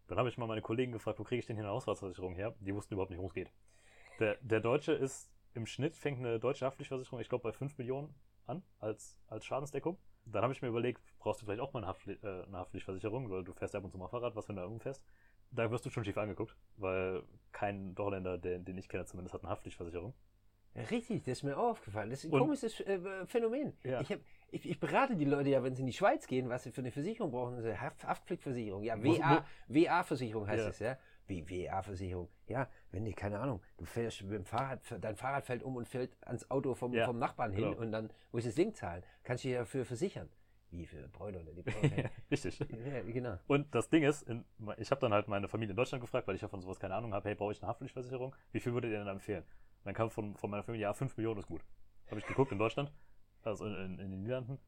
Dann habe ich mal meine Kollegen gefragt, wo kriege ich denn hier eine Hausratsversicherung her? Die wussten überhaupt nicht, worum es geht. Der, der Deutsche ist im Schnitt, fängt eine deutsche Haftpflichtversicherung, ich glaube, bei 5 Millionen an als, als Schadensdeckung. Dann habe ich mir überlegt, brauchst du vielleicht auch mal eine, Haftpflicht, äh, eine Haftpflichtversicherung, weil du fährst ab und zu mal Fahrrad, was wenn du da umfährst. Da wirst du schon schief angeguckt, weil kein Holländer, den, den ich kenne zumindest, hat eine Haftpflichtversicherung. Richtig, das ist mir auch aufgefallen. Das ist ein und, komisches äh, Phänomen. Ja. Ich, hab, ich, ich, berate die Leute ja, wenn sie in die Schweiz gehen, was sie für eine Versicherung brauchen. Haft, Haftpflichtversicherung. Ja, WA, WA-Versicherung heißt ja. es, ja. Wie WA-Versicherung? Ja, wenn die, keine Ahnung, du fährst mit dem Fahrrad, dein Fahrrad fällt um und fällt ans Auto vom, ja, vom Nachbarn hin genau. und dann muss das Ding zahlen. Kannst du dich dafür versichern. Wie für Bräune oder die Bräune. Richtig. Ja, genau. Und das Ding ist, in, ich habe dann halt meine Familie in Deutschland gefragt, weil ich ja von sowas keine Ahnung habe, hey, brauche ich eine Haftpflichtversicherung? Wie viel würdet ihr denn empfehlen? Dann kam von, von meiner Familie, ja, 5 Millionen ist gut. Habe ich geguckt in Deutschland, also in, in, in den Niederlanden.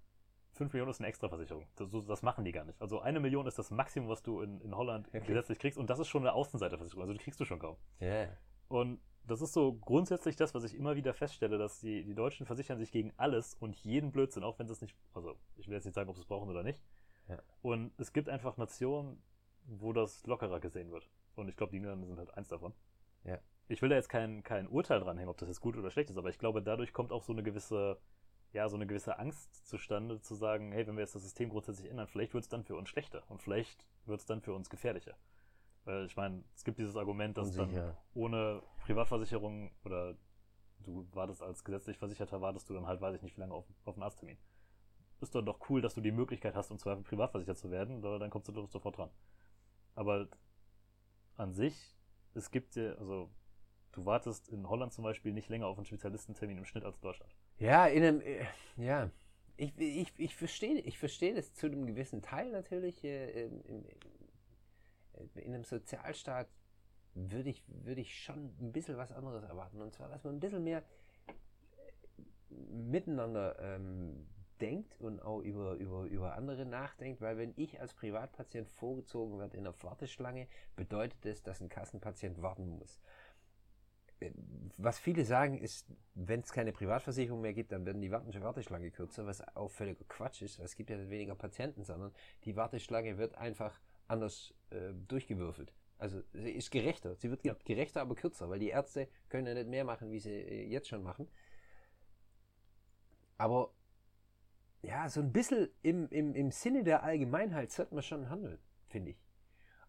5 Millionen ist eine Extraversicherung. Das, das, machen die gar nicht. Also eine Million ist das Maximum, was du in, in Holland okay. gesetzlich kriegst. Und das ist schon eine Außenseiterversicherung. Also die kriegst du schon kaum. Yeah. Und das ist so grundsätzlich das, was ich immer wieder feststelle, dass die, die Deutschen versichern sich gegen alles und jeden Blödsinn, auch wenn sie es nicht, also ich will jetzt nicht sagen, ob sie es brauchen oder nicht. Ja. Und es gibt einfach Nationen, wo das lockerer gesehen wird. Und ich glaube, die Niederlande sind halt eins davon. Ja ich will da jetzt kein, kein Urteil dranhängen, ob das jetzt gut oder schlecht ist, aber ich glaube, dadurch kommt auch so eine gewisse, ja, so eine gewisse Angst zustande, zu sagen, hey, wenn wir jetzt das System grundsätzlich ändern, vielleicht wird es dann für uns schlechter und vielleicht wird es dann für uns gefährlicher. Weil ich meine, es gibt dieses Argument, dass dann ohne Privatversicherung oder du wartest als gesetzlich Versicherter, wartest du dann halt, weiß ich nicht, wie lange auf, auf einen Arzttermin. Ist dann doch cool, dass du die Möglichkeit hast, um Zweifel privatversichert zu werden, dann kommst du doch sofort dran. Aber an sich, es gibt ja, also du wartest in Holland zum Beispiel nicht länger auf einen Spezialistentermin im Schnitt als Deutschland. Ja, in einem, äh, ja. Ich, ich, ich verstehe ich verstehe das zu einem gewissen Teil natürlich. Äh, in, in, in einem Sozialstaat würde ich, würde ich schon ein bisschen was anderes erwarten. Und zwar, dass man ein bisschen mehr äh, miteinander ähm, denkt und auch über, über, über andere nachdenkt, weil wenn ich als Privatpatient vorgezogen werde in einer Warteschlange, bedeutet das, dass ein Kassenpatient warten muss was viele sagen, ist, wenn es keine Privatversicherung mehr gibt, dann werden die Warteschlange kürzer, was auch völliger Quatsch ist. Es gibt ja nicht weniger Patienten, sondern die Warteschlange wird einfach anders äh, durchgewürfelt. Also sie ist gerechter. Sie wird Ja. gerechter, aber kürzer, weil die Ärzte können ja nicht mehr machen, wie sie äh, jetzt schon machen. Aber ja, so ein bisschen im, im, im Sinne der Allgemeinheit sollte man schon handeln, finde ich.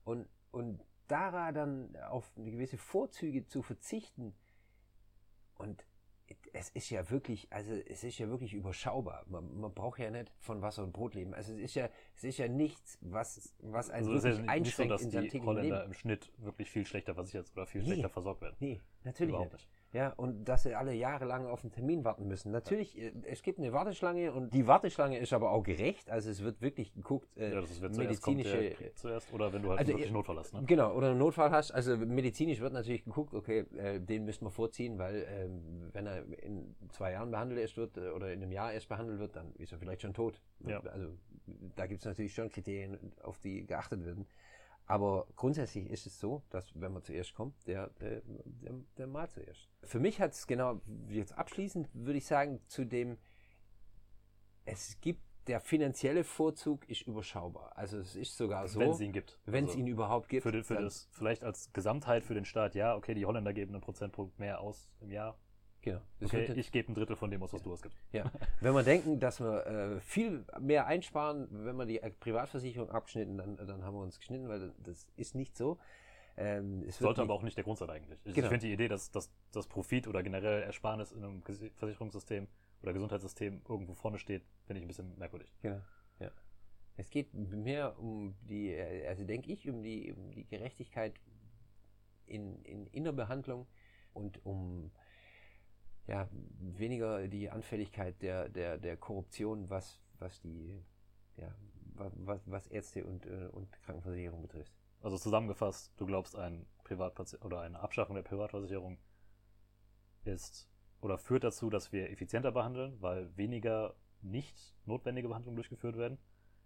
Und, und daran dann auf gewisse Vorzüge zu verzichten. Und es ist ja wirklich, also es ist ja wirklich überschaubar. Man, man braucht ja nicht von Wasser und Brot leben. Also es ist ja, es ist ja nichts, was, was einen Also wirklich ja nicht so, einschränkt dass in seinem die Holländer Leben. im Schnitt wirklich viel schlechter versichert oder viel Nee. schlechter versorgt werden. Nee, natürlich Überhaupt nicht. nicht. Ja, und dass sie alle jahrelang auf einen Termin warten müssen. Natürlich, äh, es gibt eine Warteschlange und die Warteschlange ist aber auch gerecht. Also es wird wirklich geguckt, äh, Ja, das ist, wer zuerst kommt, medizinische. der zuerst. Oder wenn du halt Also, wirklich Notfall hast. Ne? Genau, oder einen Notfall hast. Also medizinisch wird natürlich geguckt, okay, äh, den müssen wir vorziehen, weil ähm, wenn er in zwei Jahren behandelt erst wird äh, oder in einem Jahr erst behandelt wird, dann ist er vielleicht schon tot. Ja. Also da gibt es natürlich schon Kriterien, auf die geachtet werden. Aber grundsätzlich ist es so, dass wenn man zuerst kommt, der, der, der, der mal zuerst. Für mich hat es genau, jetzt abschließend würde ich sagen, zu dem, es gibt, der finanzielle Vorzug ist überschaubar. Also es ist sogar so, wenn es ihn gibt. wenn es Also ihn überhaupt gibt. für, den, für das, vielleicht als Gesamtheit für den Staat, ja, okay, die Holländer geben einen Prozentpunkt mehr aus im Jahr. Genau. Okay, ich gebe ein Drittel von dem aus, was du ausgibst. Ja, wenn wir denken, dass wir äh, viel mehr einsparen, wenn wir die äh, Privatversicherung abschnitten, dann, dann haben wir uns geschnitten, weil das ist nicht so. Ähm, Sollte aber auch nicht der Grund sein eigentlich. Ich, Genau. ich finde die Idee, dass, dass das Profit oder generell Ersparnis in einem Versicherungssystem oder Gesundheitssystem irgendwo vorne steht, finde ich ein bisschen merkwürdig. Genau, ja. Es geht mehr um die, äh, also denke ich, um die, um die Gerechtigkeit in, in, in der Behandlung und um ja, weniger die Anfälligkeit der, der, der Korruption, was, was die, ja, wa- was, was Ärzte und, äh, und Krankenversicherung betrifft. Also zusammengefasst, du glaubst, ein Privatpati oder eine Abschaffung der Privatversicherung ist oder führt dazu, dass wir effizienter behandeln, weil weniger nicht notwendige Behandlungen durchgeführt werden.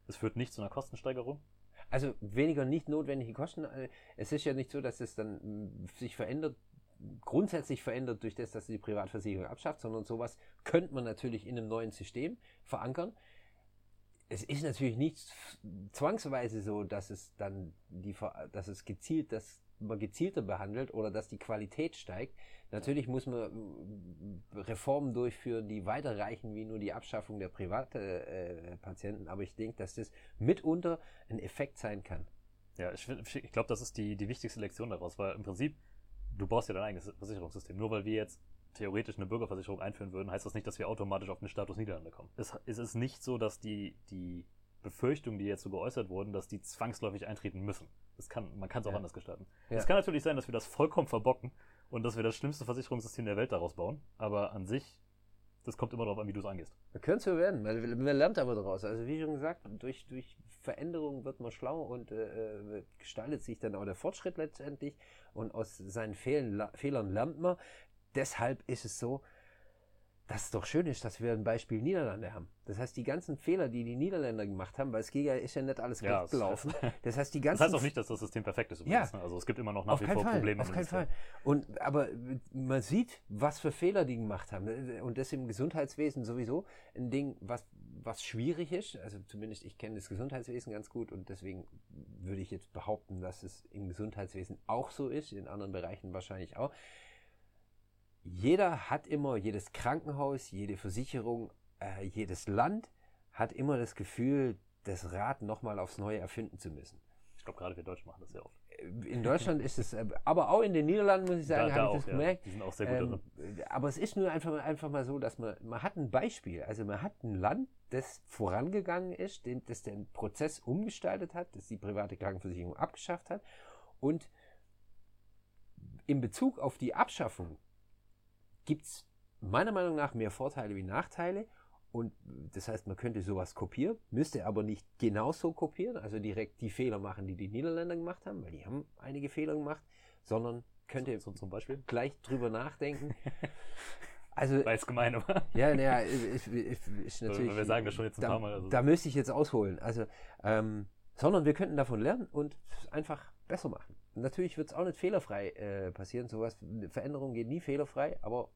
Es führt nicht zu einer Kostensteigerung. Also weniger nicht notwendige Kosten. Äh, Es ist ja nicht so, dass es dann sich verändert, grundsätzlich verändert durch das, dass sie die Privatversicherung abschafft, sondern sowas könnte man natürlich in einem neuen System verankern. Es ist natürlich nicht zwangsweise so, dass es dann die, dass es gezielt, dass man gezielter behandelt oder dass die Qualität steigt. Natürlich muss man mh, Reformen durchführen, die weiter reichen wie nur die Abschaffung der privaten äh. Aber ich denke, dass das mitunter ein Effekt sein kann. Ja, ich, ich glaube, das ist die, die wichtigste Lektion daraus, weil im Prinzip, du baust ja dein eigenes Versicherungssystem. Nur weil wir jetzt theoretisch eine Bürgerversicherung einführen würden, heißt das nicht, dass wir automatisch auf den Status Niederlande kommen. Es, es ist nicht so, dass die, die Befürchtungen, die jetzt so geäußert wurden, dass die zwangsläufig eintreten müssen. Das kann, man kann es auch Ja. anders gestalten. Ja. Es kann natürlich sein, dass wir das vollkommen verbocken und dass wir das schlimmste Versicherungssystem der Welt daraus bauen, aber an sich, das kommt immer darauf an, wie du es angehst. Könnte so werden, weil man lernt aber daraus. Also wie schon gesagt, durch, durch Veränderungen wird man schlau und äh, äh, gestaltet sich dann auch der Fortschritt letztendlich und aus seinen Fehlen, Fehlern lernt man. Deshalb ist es so, dass es doch schön ist, dass wir ein Beispiel Niederlande haben. Das heißt, die ganzen Fehler, die die Niederländer gemacht haben, weil es geht ja, ist ja nicht alles Ja, gelaufen. Das heißt, die Das ganzen heißt auch nicht, dass das System perfekt ist übrigens. Ja. Ne? Also es gibt immer noch nach auf wie vor Fall, Probleme. auf keinen. Fall. Und aber man sieht, was für Fehler die gemacht haben. Und das im Gesundheitswesen sowieso ein Ding, was was schwierig ist. Also zumindest ich kenne das Gesundheitswesen ganz gut und deswegen würde ich jetzt behaupten, dass es im Gesundheitswesen auch so ist, in anderen Bereichen wahrscheinlich auch. Jeder hat immer, jedes Krankenhaus, jede Versicherung, äh, jedes Land hat immer das Gefühl, das Rad nochmal aufs Neue erfinden zu müssen Ich glaube, gerade wir Deutschen machen das sehr oft. in Deutschland ist es, äh, aber auch in den Niederlanden, muss ich sagen, habe ich das ja. gemerkt. Die sind auch sehr gut Ähm, aber es ist nur einfach, einfach mal so, dass man, man hat ein Beispiel. Also man hat ein Land, das vorangegangen ist, den, das den Prozess umgestaltet hat, das die private Krankenversicherung abgeschafft hat. Und in Bezug auf die Abschaffung gibt es meiner Meinung nach mehr Vorteile wie Nachteile. Und das heißt, man könnte sowas kopieren, müsste aber nicht genauso kopieren, also direkt die Fehler machen, die die Niederländer gemacht haben, weil die haben einige Fehler gemacht, sondern könnte So, zum Beispiel. gleich drüber nachdenken. Also, Weil es gemein war. ja, naja, ist, ist, ist natürlich. wir sagen das schon jetzt ein da, paar Mal, also- Da müsste ich jetzt ausholen. Also, ähm, sondern wir könnten davon lernen und es einfach besser machen. Natürlich wird es auch nicht fehlerfrei äh, passieren. Sowas, eine Veränderung geht nie fehlerfrei, aber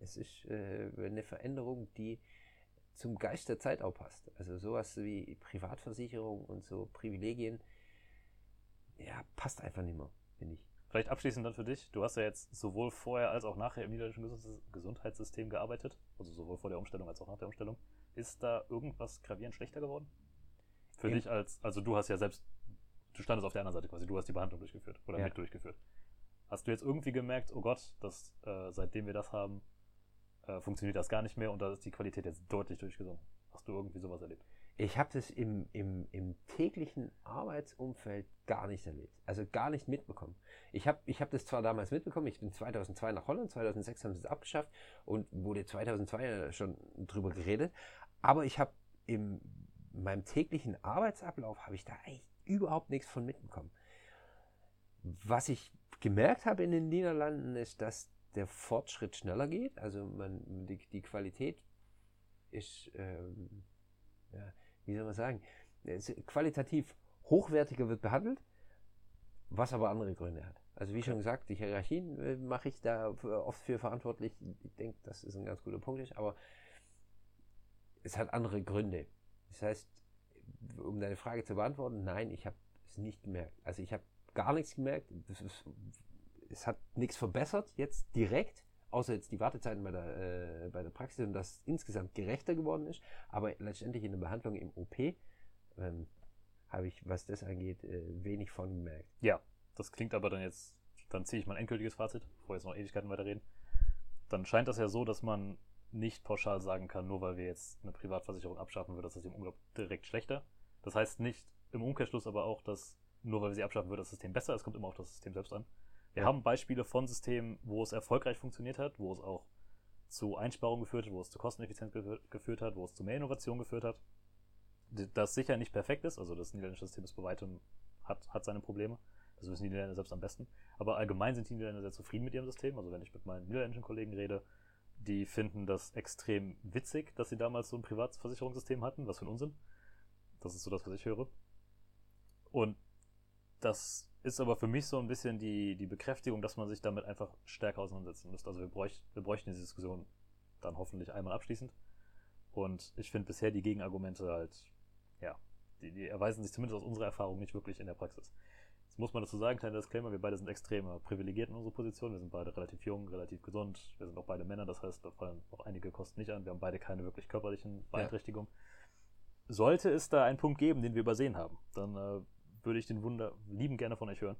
es ist äh, eine Veränderung, die zum Geist der Zeit auch passt. Also sowas wie Privatversicherung und so Privilegien ja, passt einfach nicht mehr, finde ich. Vielleicht abschließend dann für dich. Du hast ja jetzt sowohl vorher als auch nachher im niederländischen Gesundheitssystem gearbeitet. Also sowohl vor der Umstellung als auch nach der Umstellung. Ist da irgendwas gravierend schlechter geworden? Für Im dich als, also du hast ja selbst, du standest auf der anderen Seite quasi, du hast die Behandlung durchgeführt oder ja. mit durchgeführt. Hast du jetzt irgendwie gemerkt, oh Gott, dass äh, seitdem wir das haben, äh, funktioniert das gar nicht mehr und da ist die Qualität jetzt deutlich durchgesunken? Hast du irgendwie sowas erlebt? Ich habe das im, im, im täglichen Arbeitsumfeld gar nicht erlebt. Also gar nicht mitbekommen. Ich habe ich hab das zwar damals mitbekommen, ich bin 2002 nach Holland, 2006 haben sie es abgeschafft und wurde 2002 schon drüber geredet, aber ich habe in meinem täglichen Arbeitsablauf habe ich da eigentlich überhaupt nichts von mitbekommen. Was ich gemerkt habe in den Niederlanden ist, dass der Fortschritt schneller geht. Also man, die, die Qualität ist ähm, ja, wie soll man sagen, qualitativ hochwertiger wird behandelt, was aber andere Gründe hat. Also wie schon gesagt, die Hierarchien äh, mache ich da oft für verantwortlich. Ich denke, das ist ein ganz guter Punkt, ist, aber es hat andere Gründe. Das heißt, um deine Frage zu beantworten, nein, ich habe es nicht gemerkt. Also ich habe gar nichts gemerkt. Ist, es hat nichts verbessert jetzt direkt, außer jetzt die Wartezeiten bei der, äh, bei der Praxis und das insgesamt gerechter geworden ist. Aber letztendlich in der Behandlung im OP ähm, habe ich, was das angeht, äh, wenig von gemerkt. Ja, das klingt aber dann jetzt, dann ziehe ich mein endgültiges Fazit, bevor wir jetzt noch Ewigkeiten weiterreden. Dann scheint das ja so, dass man nicht pauschal sagen kann, nur weil wir jetzt eine Privatversicherung abschaffen, wird das System unglaublich direkt schlechter. Das heißt nicht im Umkehrschluss aber auch, dass nur weil wir sie abschaffen, wird das System besser. Es kommt immer auf das System selbst an. Wir haben Beispiele von Systemen, wo es erfolgreich funktioniert hat, wo es auch zu Einsparungen geführt hat, wo es zu Kosteneffizienz geführt hat, wo es zu mehr Innovation geführt hat. Das sicher nicht perfekt ist, also das niederländische System ist bei weitem, hat, hat seine Probleme. Das wissen die Niederländer selbst am besten. Aber allgemein sind die Niederländer sehr zufrieden mit ihrem System. Also wenn ich mit meinen niederländischen Kollegen rede, die finden das extrem witzig, dass sie damals so ein Privatversicherungssystem hatten. Was für ein Unsinn. Das ist so das, was ich höre. Und das ist aber für mich so ein bisschen die, die Bekräftigung, dass man sich damit einfach stärker auseinandersetzen müsste. Also wir, bräuch, wir bräuchten diese Diskussion dann hoffentlich einmal abschließend. Und ich finde bisher die Gegenargumente halt, ja, die, die erweisen sich zumindest aus unserer Erfahrung nicht wirklich in der Praxis. Jetzt muss man dazu sagen, kleiner Disclaimer, wir beide sind extrem privilegiert in unserer Position. Wir sind beide relativ jung, relativ gesund. Wir sind auch beide Männer, das heißt, da fallen auch einige Kosten nicht an. Wir haben beide keine wirklich körperlichen Beeinträchtigungen. Ja. Sollte es da einen Punkt geben, den wir übersehen haben, dann äh, würde ich den Wunder lieben gerne von euch hören.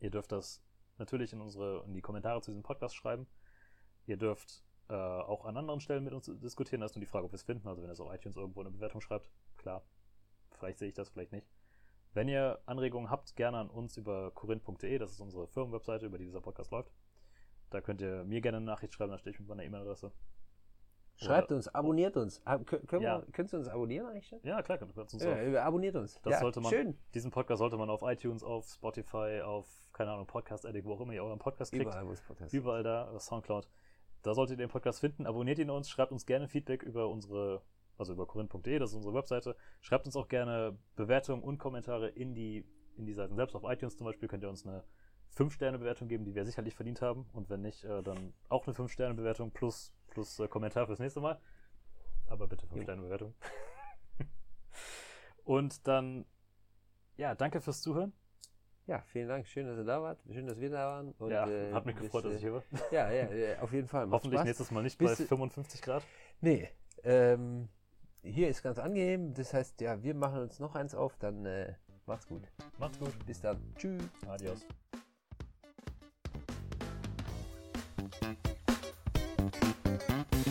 Ihr dürft das natürlich in unsere in die Kommentare zu diesem Podcast schreiben. Ihr dürft äh, auch an anderen Stellen mit uns diskutieren. Da ist nur die Frage, ob wir es finden. Also wenn ihr es auf iTunes irgendwo eine Bewertung schreibt, klar. Vielleicht sehe ich das, vielleicht nicht. Wenn ihr Anregungen habt, gerne an uns über korinth.de, das ist unsere Firmenwebseite, über die dieser Podcast läuft. Da könnt ihr mir gerne eine Nachricht schreiben, da stehe ich mit meiner E-Mail-Adresse. Schreibt uns, abonniert uns. Können ja. wir, könnt ihr uns abonnieren eigentlich schon? Ja, klar, könnt ihr uns ja, Abonniert uns. Das ja, sollte man, schön. Diesen Podcast sollte man auf iTunes, auf Spotify, auf, keine Ahnung, Podcast Addict, wo auch immer ihr euren Podcast kriegt. Überall, wo es Podcast Überall da, Soundcloud. Da solltet ihr den Podcast finden. Abonniert ihn uns, schreibt uns gerne Feedback über unsere, also über korinth.de, das ist unsere Webseite. Schreibt uns auch gerne Bewertungen und Kommentare in die, in die Seiten selbst. Auf iTunes zum Beispiel könnt ihr uns eine 5-Sterne-Bewertung geben, die wir sicherlich verdient haben. Und wenn nicht, äh, dann auch eine 5-Sterne-Bewertung plus, plus äh, Kommentar fürs nächste Mal. Aber bitte 5-Sterne-Bewertung. Und dann, ja, danke fürs Zuhören. Ja, vielen Dank. Schön, dass ihr da wart. Schön, dass wir da waren. Und, ja, äh, hat mich bis, gefreut, dass ich hier war. Ja, ja, auf jeden Fall. Hoffentlich Spaß. nächstes Mal nicht bis, bei 55 Grad. Nee, ähm, hier ist ganz angenehm. Das heißt, ja, wir machen uns noch eins auf. Dann äh, macht's gut. Macht's gut. Bis dann. Tschüss. Adios. Bye.